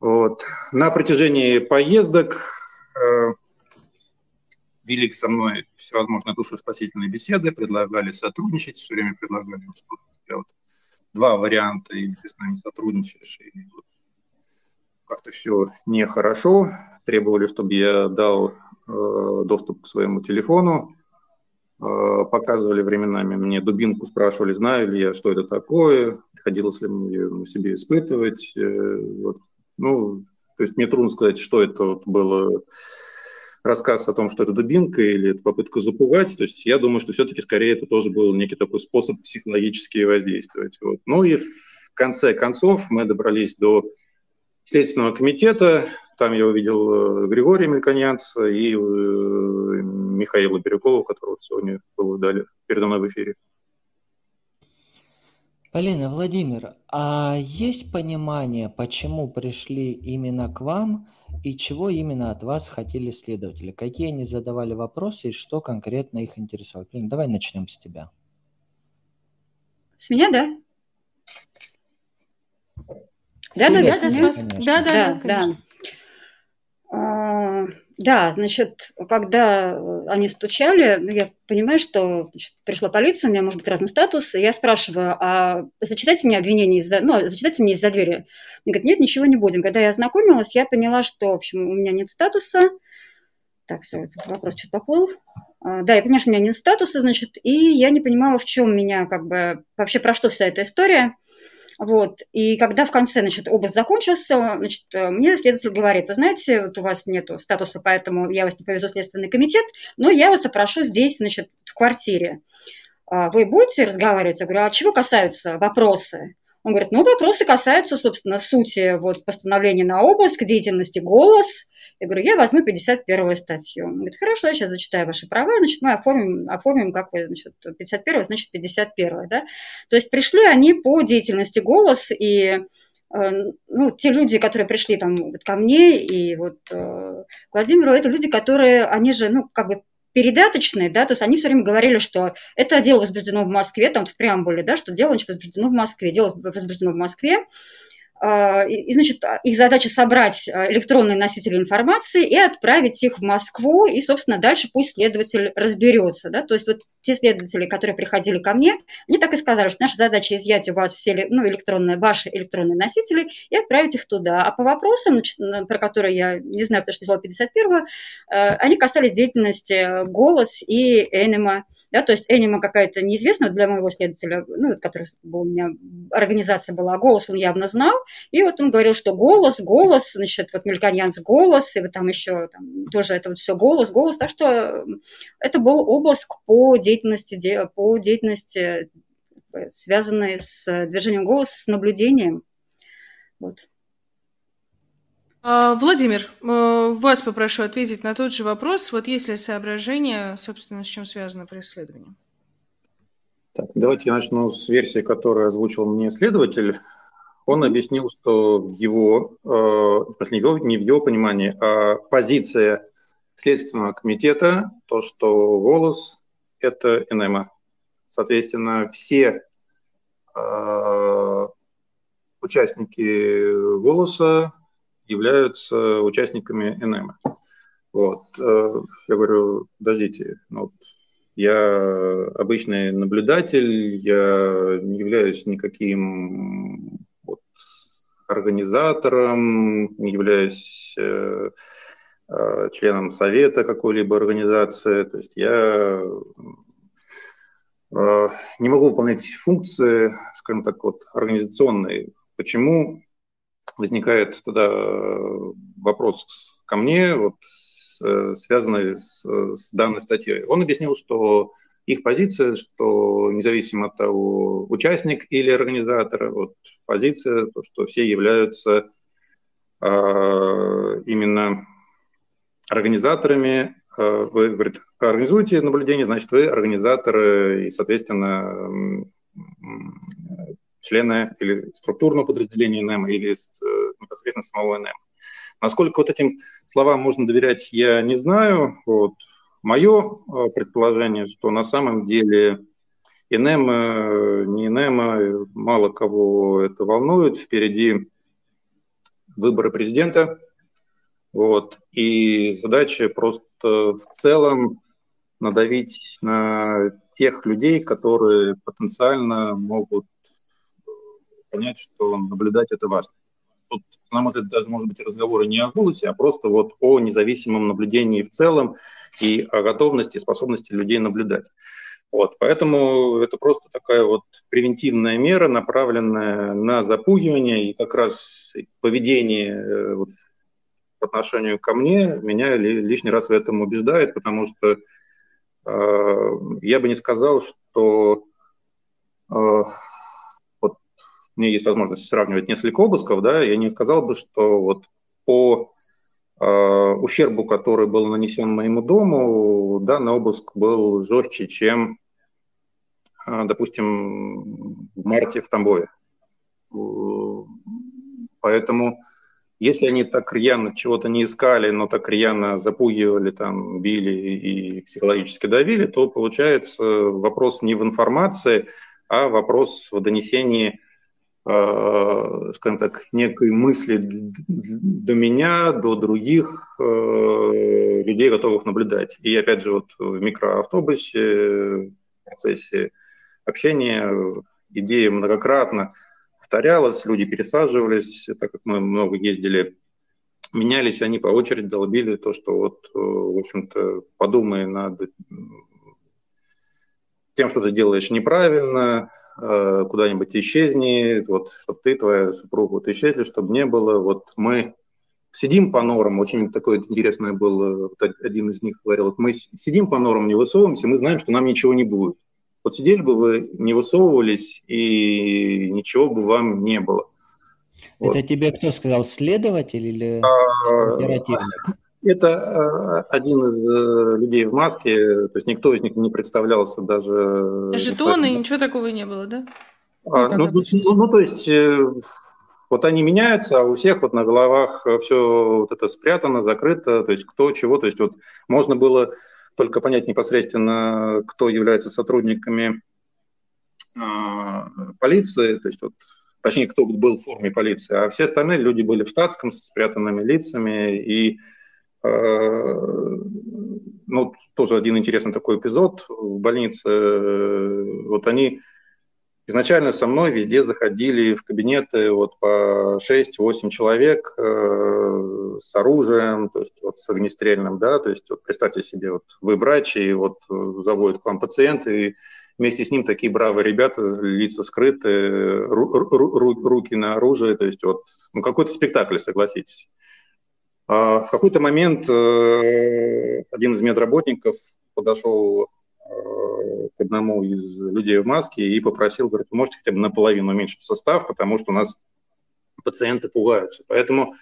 Вот. На протяжении поездок э, вели со мной всевозможные душеспасительные беседы, предлагали сотрудничать, все время предлагали вот, вот, два варианта, или ты с нами сотрудничаешь, и вот, как-то все нехорошо, требовали, чтобы я дал э, доступ к своему телефону, э, показывали временами мне дубинку, спрашивали, знаю ли я, что это такое, приходилось ли мне на себе испытывать. Э, вот. Ну, то есть мне трудно сказать, что это вот было рассказ о том, что это дубинка или это попытка запугать. То есть я думаю, что все-таки скорее это тоже был некий такой способ психологически воздействовать. Вот. Ну и в конце концов мы добрались до Следственного комитета. Там я увидел э, Григория Мельконянца и э, Михаила Бирюкова, которого сегодня было дали передо мной в эфире. Полина, Владимир, а есть понимание, почему пришли именно к вам и чего именно от вас хотели следователи? Какие они задавали вопросы и что конкретно их интересовало? Полина, давай начнем с тебя. С меня, да? Да, да, да, да, да, да, да, да, значит, когда они стучали, ну, я понимаю, что значит, пришла полиция, у меня может быть разный статус, и я спрашиваю, а зачитайте мне обвинение из-за, ну, зачитайте мне из-за двери. Мне говорят, нет, ничего не будем. Когда я ознакомилась, я поняла, что, в общем, у меня нет статуса, так, все, этот вопрос что-то поплыл. А, да, я поняла, что у меня нет статуса, значит, и я не понимала, в чем меня, как бы, вообще про что вся эта история. Вот. И когда в конце, значит, обыск закончился, значит, э, мне следователь говорит, вы знаете, вот у вас нет статуса, поэтому я вас не повезу в Следственный комитет, но я вас опрошу здесь, значит, в квартире. а, вы будете разговаривать? Я говорю, а чего касаются вопросы? Он говорит, ну, вопросы касаются, собственно, сути вот, постановления на обыск, деятельности «Голос». Я говорю, я возьму 51-ю статью. Он говорит, хорошо, я сейчас зачитаю ваши права, значит, мы оформим, оформим как вы, значит, 51 значит, 51 да. То есть пришли они по деятельности «Голос», и э, ну, те люди, которые пришли там вот ко мне и вот э, Владимиру, это люди, которые, они же, ну, как бы передаточные, да, то есть они все время говорили, что это дело возбуждено в Москве, там в преамбуле, да, что дело возбуждено в Москве, дело возбуждено в Москве, и, значит, их задача собрать а, электронные носители информации и отправить их в Москву, и, собственно, дальше пусть следователь разберется. Да? То есть вот те следователи, которые приходили ко мне, они так и сказали, что наша задача изъять у вас все ну, электронные, ваши электронные носители и отправить их туда. А по вопросам, значит, про которые я не знаю, потому что сделала 51-го, э, они касались деятельности «Голос» и «Энема». Да? То есть «Энема» какая-то неизвестная для моего следователя, ну, вот, который у меня организация была, а «Голос» он явно знал, и вот он говорил, что голос, голос, значит, вот Мельканьянс голос, и вот там еще там, тоже это вот все голос, голос. Так что это был обыск по деятельности, по деятельности, э, связанной с движением голос, с наблюдением. Вот. А, Владимир, э, вас попрошу ответить на тот же вопрос. Вот есть ли соображение, собственно, с чем связано преследование? Так, давайте я начну с версии, которую озвучил мне следователь он объяснил, что в его, э, не в его понимании, а позиция Следственного комитета, то, что голос – это НМА. Соответственно, все э, участники голоса являются участниками НМ. Вот. Э, я говорю, подождите, ну, вот я обычный наблюдатель, я не являюсь никаким организатором, являюсь э, э, членом совета какой-либо организации. То есть я э, не могу выполнять функции, скажем так, вот организационные. Почему возникает тогда вопрос ко мне, вот, связанный с, с данной статьей? Он объяснил, что их позиция, что независимо от того, участник или организатор, вот позиция, то, что все являются э, именно организаторами. Э, вы, говорит, организуете наблюдение, значит, вы организаторы и, соответственно, члены или структурного подразделения НЭМ, или э, непосредственно самого НЭМ. Насколько вот этим словам можно доверять, я не знаю. Вот. Мое э, предположение, что на самом деле ИНЕМа, не ИНЕМа, мало кого это волнует. Впереди выборы президента. Вот. И задача просто в целом надавить на тех людей, которые потенциально могут понять, что наблюдать это важно тут, на мой взгляд, даже, может быть, разговоры не о голосе, а просто вот о независимом наблюдении в целом и о готовности и способности людей наблюдать. Вот, поэтому это просто такая вот превентивная мера, направленная на запугивание, и как раз поведение э, вот, по отношению ко мне меня лишний раз в этом убеждает, потому что э, я бы не сказал, что э, у меня есть возможность сравнивать несколько обысков, да, я не сказал бы, что вот по э, ущербу, который был нанесен моему дому, данный обыск был жестче, чем, э, допустим, в марте в Тамбове. Поэтому, если они так рьяно чего-то не искали, но так рьяно запугивали, там, били и психологически давили, то получается вопрос не в информации, а вопрос в донесении Э, скажем так, некой мысли до меня, до других э, людей, готовых наблюдать. И опять же, вот в микроавтобусе, в процессе общения идея многократно повторялась, люди пересаживались, так как мы много ездили, менялись, они по очереди долбили то, что вот, э, в общем-то, подумай над тем, что ты делаешь неправильно, Э, куда-нибудь исчезни, вот, чтобы ты, твоя супруга вот исчезли, чтобы не было, вот мы сидим по норам, очень такой интересный был, вот один из них говорил, вот мы сидим по норам, не высовываемся, мы знаем, что нам ничего не будет. Вот сидели бы вы, не высовывались, и ничего бы вам не было. Вот. Это тебе кто сказал, следователь или а, оперативник? Это а, один из э, людей в маске, то есть никто из них не представлялся даже. Жетоны, ничего такого не было, да? А, ну, ну, ну, ну, то есть э, вот они меняются, а у всех вот на головах все вот это спрятано, закрыто, то есть кто чего, то есть вот можно было только понять непосредственно, кто является сотрудниками э, полиции, то есть вот, точнее, кто был в форме полиции, а все остальные люди были в штатском с спрятанными лицами и э, ну, тоже один интересный такой эпизод в больнице. Вот они изначально со мной везде заходили в кабинеты вот по 6-8 человек э, с оружием, то есть вот с огнестрельным, да, то есть вот представьте себе, вот вы врач, и вот заводят к вам пациент, и вместе с ним такие бравые ребята, лица скрыты, ру, ру, руки на оружие, то есть вот ну, какой-то спектакль, согласитесь. А в какой-то момент э, один из медработников подошел к одному из людей в маске и попросил, говорит, можете хотя бы наполовину уменьшить состав, потому что у нас пациенты пугаются. Поэтому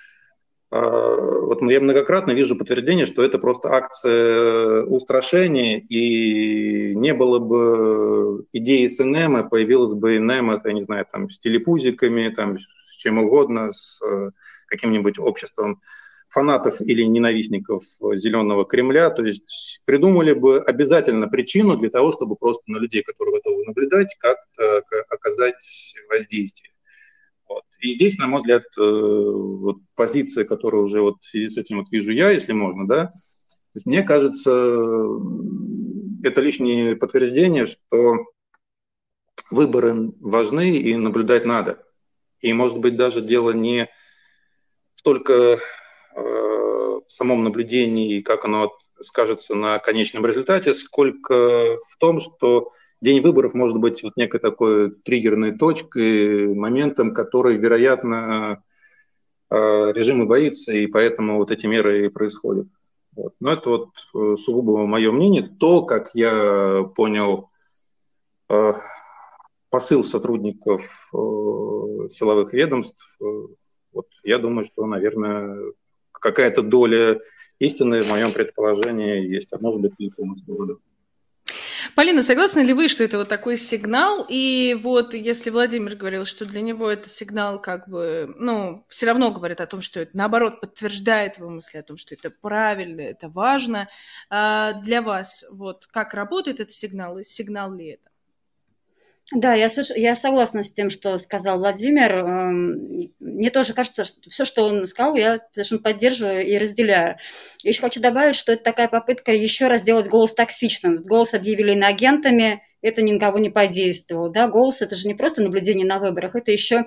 э, вот я многократно вижу подтверждение, что это просто акция устрашения, и не было бы идеи с НМ, появилась бы НМ, это, не знаю, там, с телепузиками, там, с чем угодно, с э, каким-нибудь обществом фанатов или ненавистников зеленого Кремля, то есть придумали бы обязательно причину для того, чтобы просто на людей, которые готовы наблюдать, как-то оказать воздействие. Вот. И здесь, на мой взгляд, э, вот позиция, которую уже вот в связи с этим вот вижу я, если можно, да, то есть мне кажется, это лишнее подтверждение, что выборы важны и наблюдать надо. И, может быть, даже дело не столько в самом наблюдении как оно скажется на конечном результате, сколько в том, что день выборов может быть вот некой такой триггерной точкой, моментом, который, вероятно, э, режим и боится, и поэтому вот эти меры и происходят. Вот. Но это вот э, сугубо мое мнение. То, как я понял э, посыл сотрудников силовых ведомств, вот я думаю, что, наверное, какая-то доля истины в моем предположении есть, а может быть и полностью года. Полина, согласны ли вы, что это вот такой сигнал? И вот если Владимир говорил, что для него это сигнал как бы, ну, все равно говорит о том, что это, наоборот, подтверждает его мысли о том, что это правильно, это важно. А для вас, вот, как работает этот сигнал и сигнал ли это? Да, я, я согласна с тем, что сказал Владимир. Эм, мне тоже кажется, что все, что он сказал, я совершенно поддерживаю и разделяю. Еще хочу добавить, что это такая попытка еще раз сделать голос токсичным. Голос объявили иноагентами, это ни на кого не подействовало. Да? Голос – это же не просто наблюдение на выборах, это еще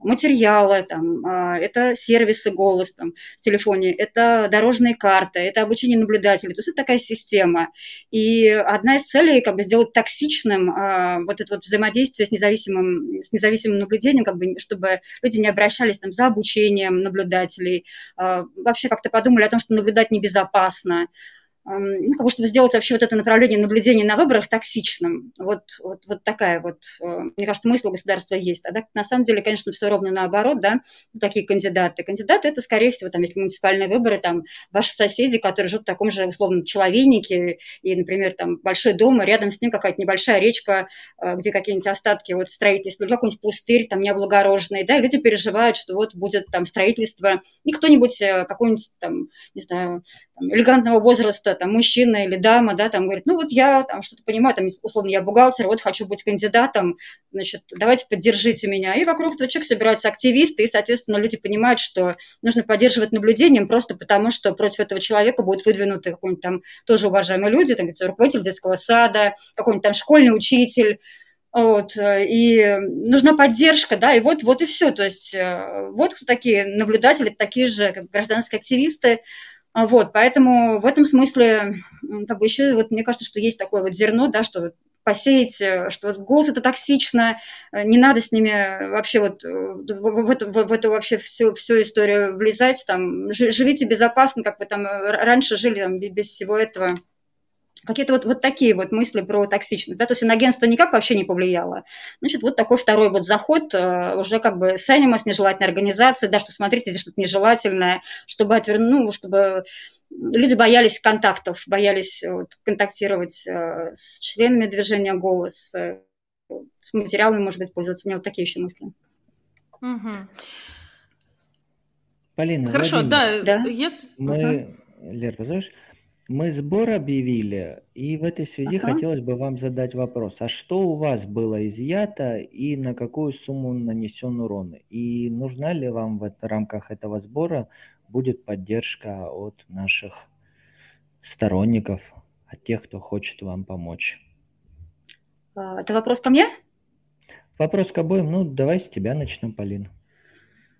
материалы, там, а, это сервисы голос там, в телефоне, это дорожные карты, это обучение наблюдателей. То есть это такая система. И одна из целей как бы сделать токсичным а, вот это вот взаимодействие с независимым, с независимым наблюдением, как бы, чтобы люди не обращались там, за обучением наблюдателей, а, вообще как-то подумали о том, что наблюдать небезопасно ну, бы, чтобы сделать вообще вот это направление наблюдения на выборах токсичным. Вот, вот, вот такая вот, э, мне кажется, мысль у государства есть. А так, на самом деле, конечно, все ровно наоборот, да, такие кандидаты. Кандидаты – это, скорее всего, там, если муниципальные выборы, там, ваши соседи, которые живут в таком же, условно, человейнике, и, например, там, большой дом, а рядом с ним какая-то небольшая речка, э, где какие-нибудь остатки вот строительства, или какой-нибудь пустырь, там, необлагороженный, да, люди переживают, что вот будет там строительство, и кто-нибудь, э, какой-нибудь там, не знаю, там, элегантного возраста, там, мужчина или дама, да, там, говорит, ну, вот я там что-то понимаю, там, условно, я бухгалтер, вот хочу быть кандидатом, значит, давайте поддержите меня. И вокруг этого человека собираются активисты, и, соответственно, люди понимают, что нужно поддерживать наблюдением просто потому, что против этого человека будут выдвинуты какой-нибудь там тоже уважаемые люди, там, руководитель детского сада, какой-нибудь там школьный учитель, вот, и нужна поддержка, да, и вот, вот и все. То есть э, вот кто такие наблюдатели, такие же как гражданские активисты, вот, поэтому в этом смысле, как бы еще, вот мне кажется, что есть такое вот зерно, да, что посеять, э, что вот голос это токсично, э, не надо с ними вообще вот э, в, эту, в эту вообще всю, всю историю влезать, там, живите безопасно, как вы там раньше жили там, без всего этого. Какие-то вот, вот такие вот мысли про токсичность. Да? То есть инагентство никак вообще не повлияло. Значит, вот такой второй вот заход э, уже как бы с анимас, нежелательной организации, да, что смотрите, здесь что-то нежелательное, чтобы, отвер... ну, чтобы люди боялись контактов, боялись вот, контактировать э, с членами движения «Голос», э, с материалами, может быть, пользоваться. У меня вот такие еще мысли. Угу. Полина, Хорошо, Владимир, да, Да? если... мы, Лер, позовешь? Мы сбор объявили, и в этой связи Ага. хотелось бы вам задать вопрос. А что у вас было изъято и на какую сумму нанесен урон? И нужна ли вам в рамках этого сбора будет поддержка от наших сторонников, от тех, кто хочет вам помочь? А, Это вопрос ко мне? Вопрос к обоим. Ну, давай с тебя начнем, Полина.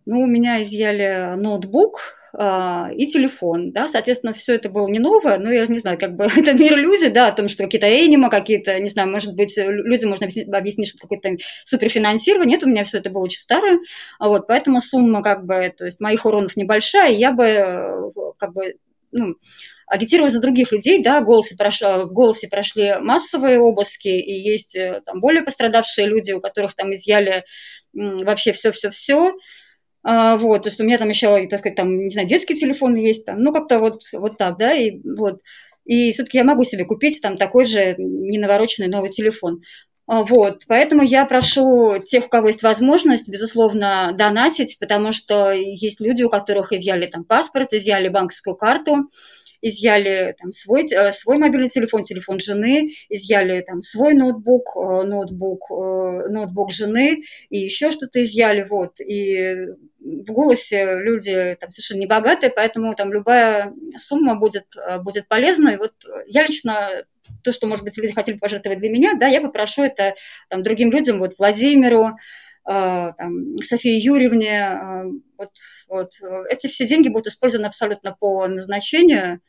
Ну, у меня изъяли ноутбук и телефон, да, соответственно, все это было не новое, но я не знаю, как бы это мир иллюзий, да, о том, что какие-то энима, какие-то, не знаю, может быть, лю- людям можно объяснить, что какое-то суперфинансирование, нет, у меня все это было очень старое, а вот, поэтому сумма, как бы, то есть моих уронов небольшая, я бы, э, как бы, ну, агитировать за других людей, да, в голосе, прошло, в голосе прошли массовые обыски, и есть э, там более пострадавшие люди, у которых там изъяли вообще все-все-все, а, вот, то есть у меня там еще, так сказать, там, не знаю, детский телефон есть, там, ну, как-то вот, вот так, да, и вот. И все-таки я могу себе купить там такой же ненавороченный новый телефон. А, Вот, поэтому я прошу тех, у кого есть возможность, безусловно, донатить, потому что есть люди, у которых изъяли там паспорт, изъяли банковскую карту, изъяли там свой, э, свой мобильный телефон, телефон жены, изъяли там свой ноутбук, э, ноутбук, э, ноутбук жены и еще что-то изъяли, вот. И в голосе люди там совершенно не богатые, поэтому там любая сумма будет, будет полезна. И вот я лично то, что, может быть, люди хотели пожертвовать для меня, да, я попрошу это там, другим людям, вот Владимиру, там, Софии Юрьевне, э, вот, вот. Эти все деньги будут использованы абсолютно по назначению.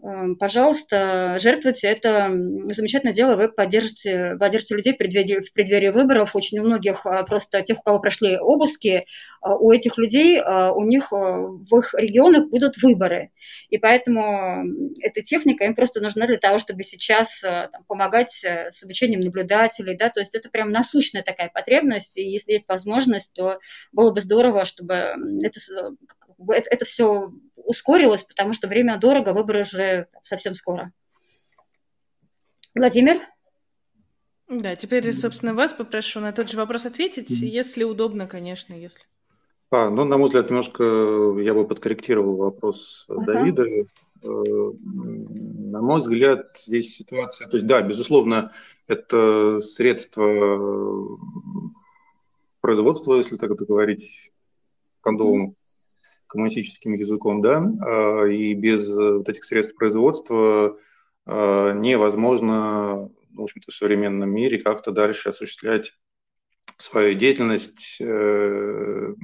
Э, Пожалуйста, жертвуйте. Это замечательное дело. Вы поддержите, поддержите людей в преддверии, в преддверии выборов. Очень у многих, а, просто тех, у кого прошли обыски, а, у этих людей, а, у них в их регионах будут выборы. И поэтому эта техника им просто нужна для того, чтобы сейчас там, помогать э, с обучением наблюдателей. Да? То есть это прям насущная такая потребность. И если есть возможность, то было бы здорово, чтобы это, это все ускорилось, потому что время дорого, выборы уже совсем скоро. Владимир? Да, теперь, собственно, вас попрошу на тот же вопрос ответить, если удобно, конечно, если. А, ну, на мой взгляд, немножко я бы подкорректировал вопрос Ага. Давида. Э, На мой взгляд, здесь ситуация, то есть, да, безусловно, это средство производства, если так это говорить, кондовым коммунистическим языком, да, а, и без э, вот этих средств производства э, невозможно, в общем-то, в современном мире как-то дальше осуществлять свою деятельность, э,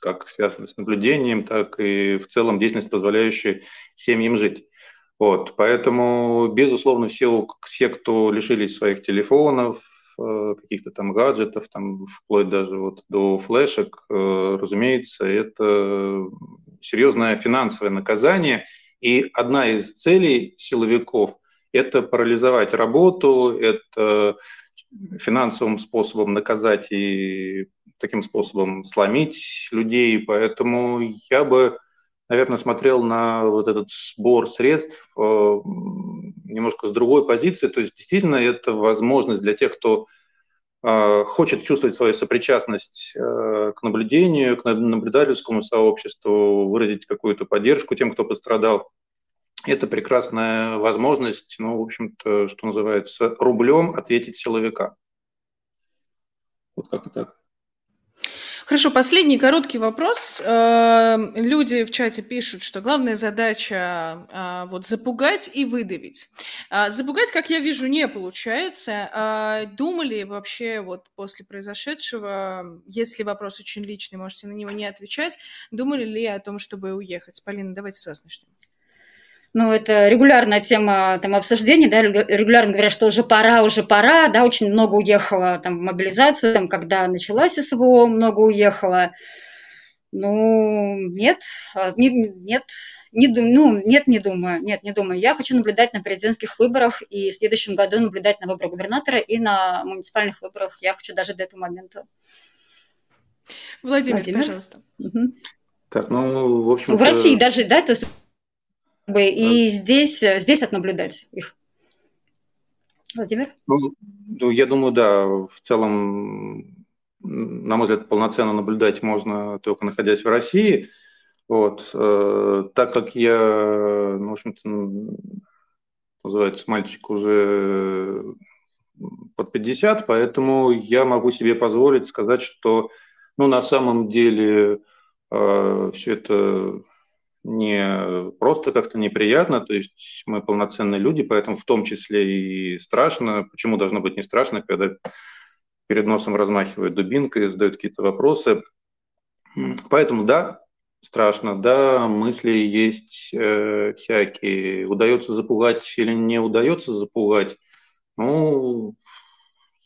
как связанную с наблюдением, так и в целом деятельность, позволяющая семьям жить. Вот, поэтому, безусловно, все, все, кто лишились своих телефонов, каких-то там гаджетов, там, вплоть даже вот до флешек, э, разумеется, это серьезное финансовое наказание. И одна из целей силовиков – это парализовать работу, это финансовым способом наказать и таким способом сломить людей. Поэтому я бы, наверное, смотрел на вот этот сбор средств э, немножко с другой позиции. То есть действительно это возможность для тех, кто э, хочет чувствовать свою сопричастность э, к наблюдению, к наблюдательскому сообществу, выразить какую-то поддержку тем, кто пострадал. Это прекрасная возможность, ну, в общем-то, что называется, рублем ответить силовика. Вот как-то так. Хорошо, последний короткий вопрос. Э, Люди в чате пишут, что главная задача а, вот запугать и выдавить. А, Запугать, как я вижу, не получается. А Думали вообще вот после произошедшего, если вопрос очень личный, можете на него не отвечать, думали ли о том, чтобы уехать? Полина, давайте с вас начнем. Ну, это регулярная тема там, обсуждений, да, регулярно говорят, что уже пора, уже пора, да, очень много уехало там в мобилизацию, там, когда началась СВО, много уехало. Ну, нет, а, не, нет, не, ну, нет, не думаю, нет, не думаю. Я хочу наблюдать на президентских выборах и в следующем году наблюдать на выборах губернатора и на муниципальных выборах. Я хочу даже до этого момента. Владимир, Владимир? пожалуйста. Угу. Так, ну, в общем В России даже, да, то есть и здесь, здесь отнаблюдать их. Владимир? Ну, ну, я думаю, да, в целом на мой взгляд, полноценно наблюдать можно только находясь в России. Вот. Э, так как я, ну, в общем-то, называется, мальчик уже под 50, поэтому я могу себе позволить сказать, что ну, на самом деле э, все это не просто как-то неприятно, то есть мы полноценные люди, поэтому в том числе и страшно. Почему должно быть не страшно, когда перед носом размахивают дубинкой, задают какие-то вопросы. Поэтому да, страшно, да, мысли есть э, всякие. Удается запугать или не удается запугать? Ну,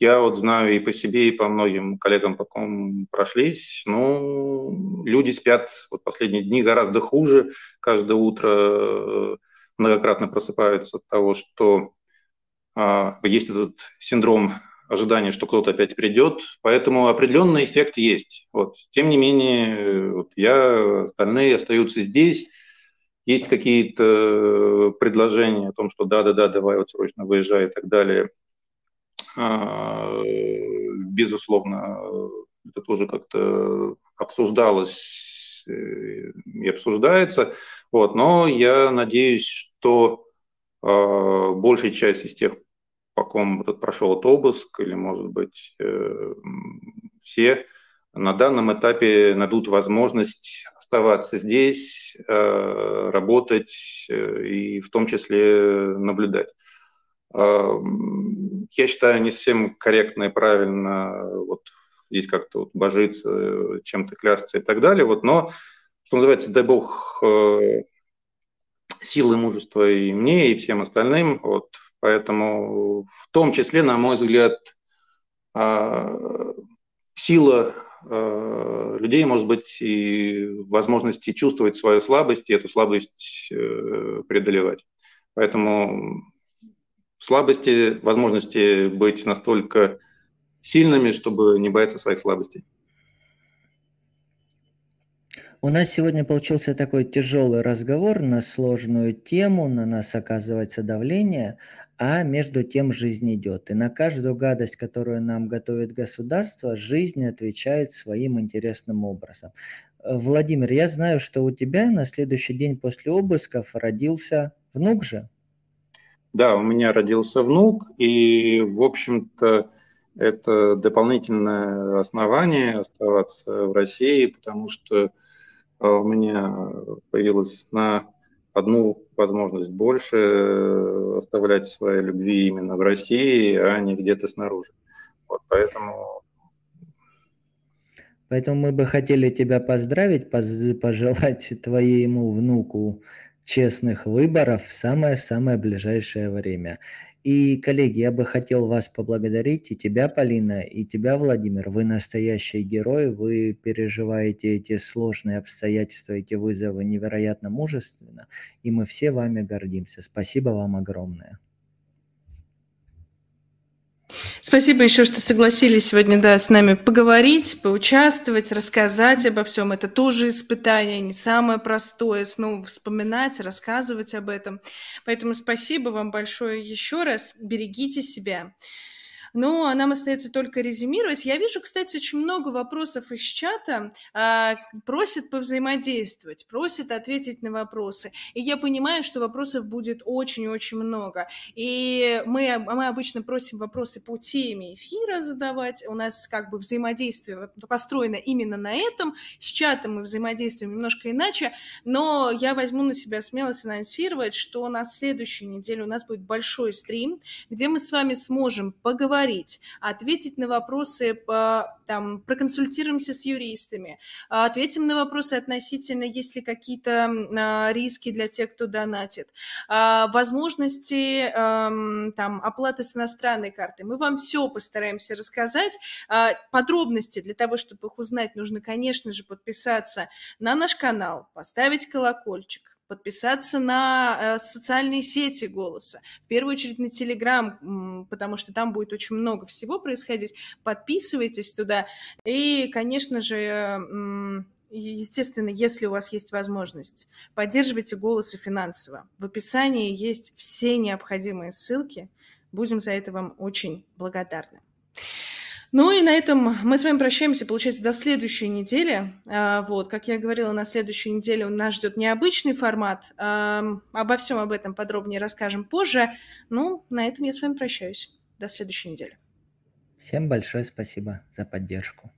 я вот знаю и по себе, и по многим коллегам, по ком прошлись. Ну, люди спят вот последние дни гораздо хуже. Каждое утро э, многократно просыпаются от того, что э, есть этот синдром ожидание, что кто-то опять придет, поэтому определенный эффект есть. Вот. Тем не менее, вот я, остальные остаются здесь, есть какие-то предложения о том, что да-да-да, давай вот срочно выезжай и так далее. А, безусловно, это тоже как-то обсуждалось э, и обсуждается. Вот. Но я надеюсь, что э, большая часть из тех по ком прошел этот обыск, или, может быть, э, все на данном этапе найдут возможность оставаться здесь, э, работать и в том числе наблюдать. Я считаю, не совсем корректно и правильно вот здесь как-то вот божиться, чем-то клясться и так далее. Вот, но, что называется, дай бог силы, мужества и мне, и всем остальным. Вот, Поэтому в том числе, на мой взгляд, а, сила а, людей может быть и возможности чувствовать свою слабость и эту слабость э, преодолевать. Поэтому слабости, возможности быть настолько сильными, чтобы не бояться своих слабостей. У нас сегодня получился такой тяжелый разговор на сложную тему, на нас оказывается давление, а между тем жизнь идет. И на каждую гадость, которую нам готовит государство, жизнь отвечает своим интересным образом. Владимир, я знаю, что у тебя на следующий день после обысков родился внук же. Да, у меня родился внук, и, в общем-то, это дополнительное основание оставаться в России, потому что э, у меня появилась на одну возможность больше э, оставлять своей любви именно в России, а не где-то снаружи. Вот поэтому Поэтому мы бы хотели тебя поздравить, пожелать твоему внуку честных выборов в самое-самое ближайшее время. И, коллеги, я бы хотел вас поблагодарить, и тебя, Полина, и тебя, Владимир. Вы настоящие герои, вы переживаете эти сложные обстоятельства, эти вызовы невероятно мужественно, и мы все вами гордимся. Спасибо вам огромное. Спасибо еще, что согласились сегодня да, с нами поговорить, поучаствовать, рассказать обо всем. Это тоже испытание, не самое простое, снова вспоминать, рассказывать об этом. Поэтому спасибо вам большое еще раз. Берегите себя. А нам остается только резюмировать. Я вижу, кстати, очень много вопросов из чата. А, просят повзаимодействовать, просят ответить на вопросы. И я понимаю, что вопросов будет очень-очень много. И мы, мы обычно просим вопросы по теме эфира задавать. У нас как бы взаимодействие построено именно на этом. С чатом мы взаимодействуем немножко иначе. Но я возьму на себя смелость анонсировать, что на следующей неделе у нас будет большой стрим, где мы с вами сможем поговорить поговорить, ответить на вопросы, там, проконсультируемся с юристами, ответим на вопросы относительно, есть ли какие-то а, риски для тех, кто донатит, а, возможности там, оплаты с иностранной карты. Мы вам все постараемся рассказать. Подробности для того, чтобы их узнать, нужно, конечно же, подписаться на наш канал, поставить колокольчик, подписаться на э, социальные сети голоса, в первую очередь на Телеграм, потому что там будет очень много всего происходить. Подписывайтесь туда. И, конечно же, естественно, если у вас есть возможность, поддерживайте голосы финансово. В описании есть все необходимые ссылки. Будем за это вам очень благодарны. Ну и на этом мы с вами прощаемся, получается, до следующей недели. А, вот, как я говорила, на следующей неделе нас ждет необычный формат. Обо всем об этом подробнее расскажем позже. Ну, на этом я с вами прощаюсь. До следующей недели. Всем большое спасибо за поддержку.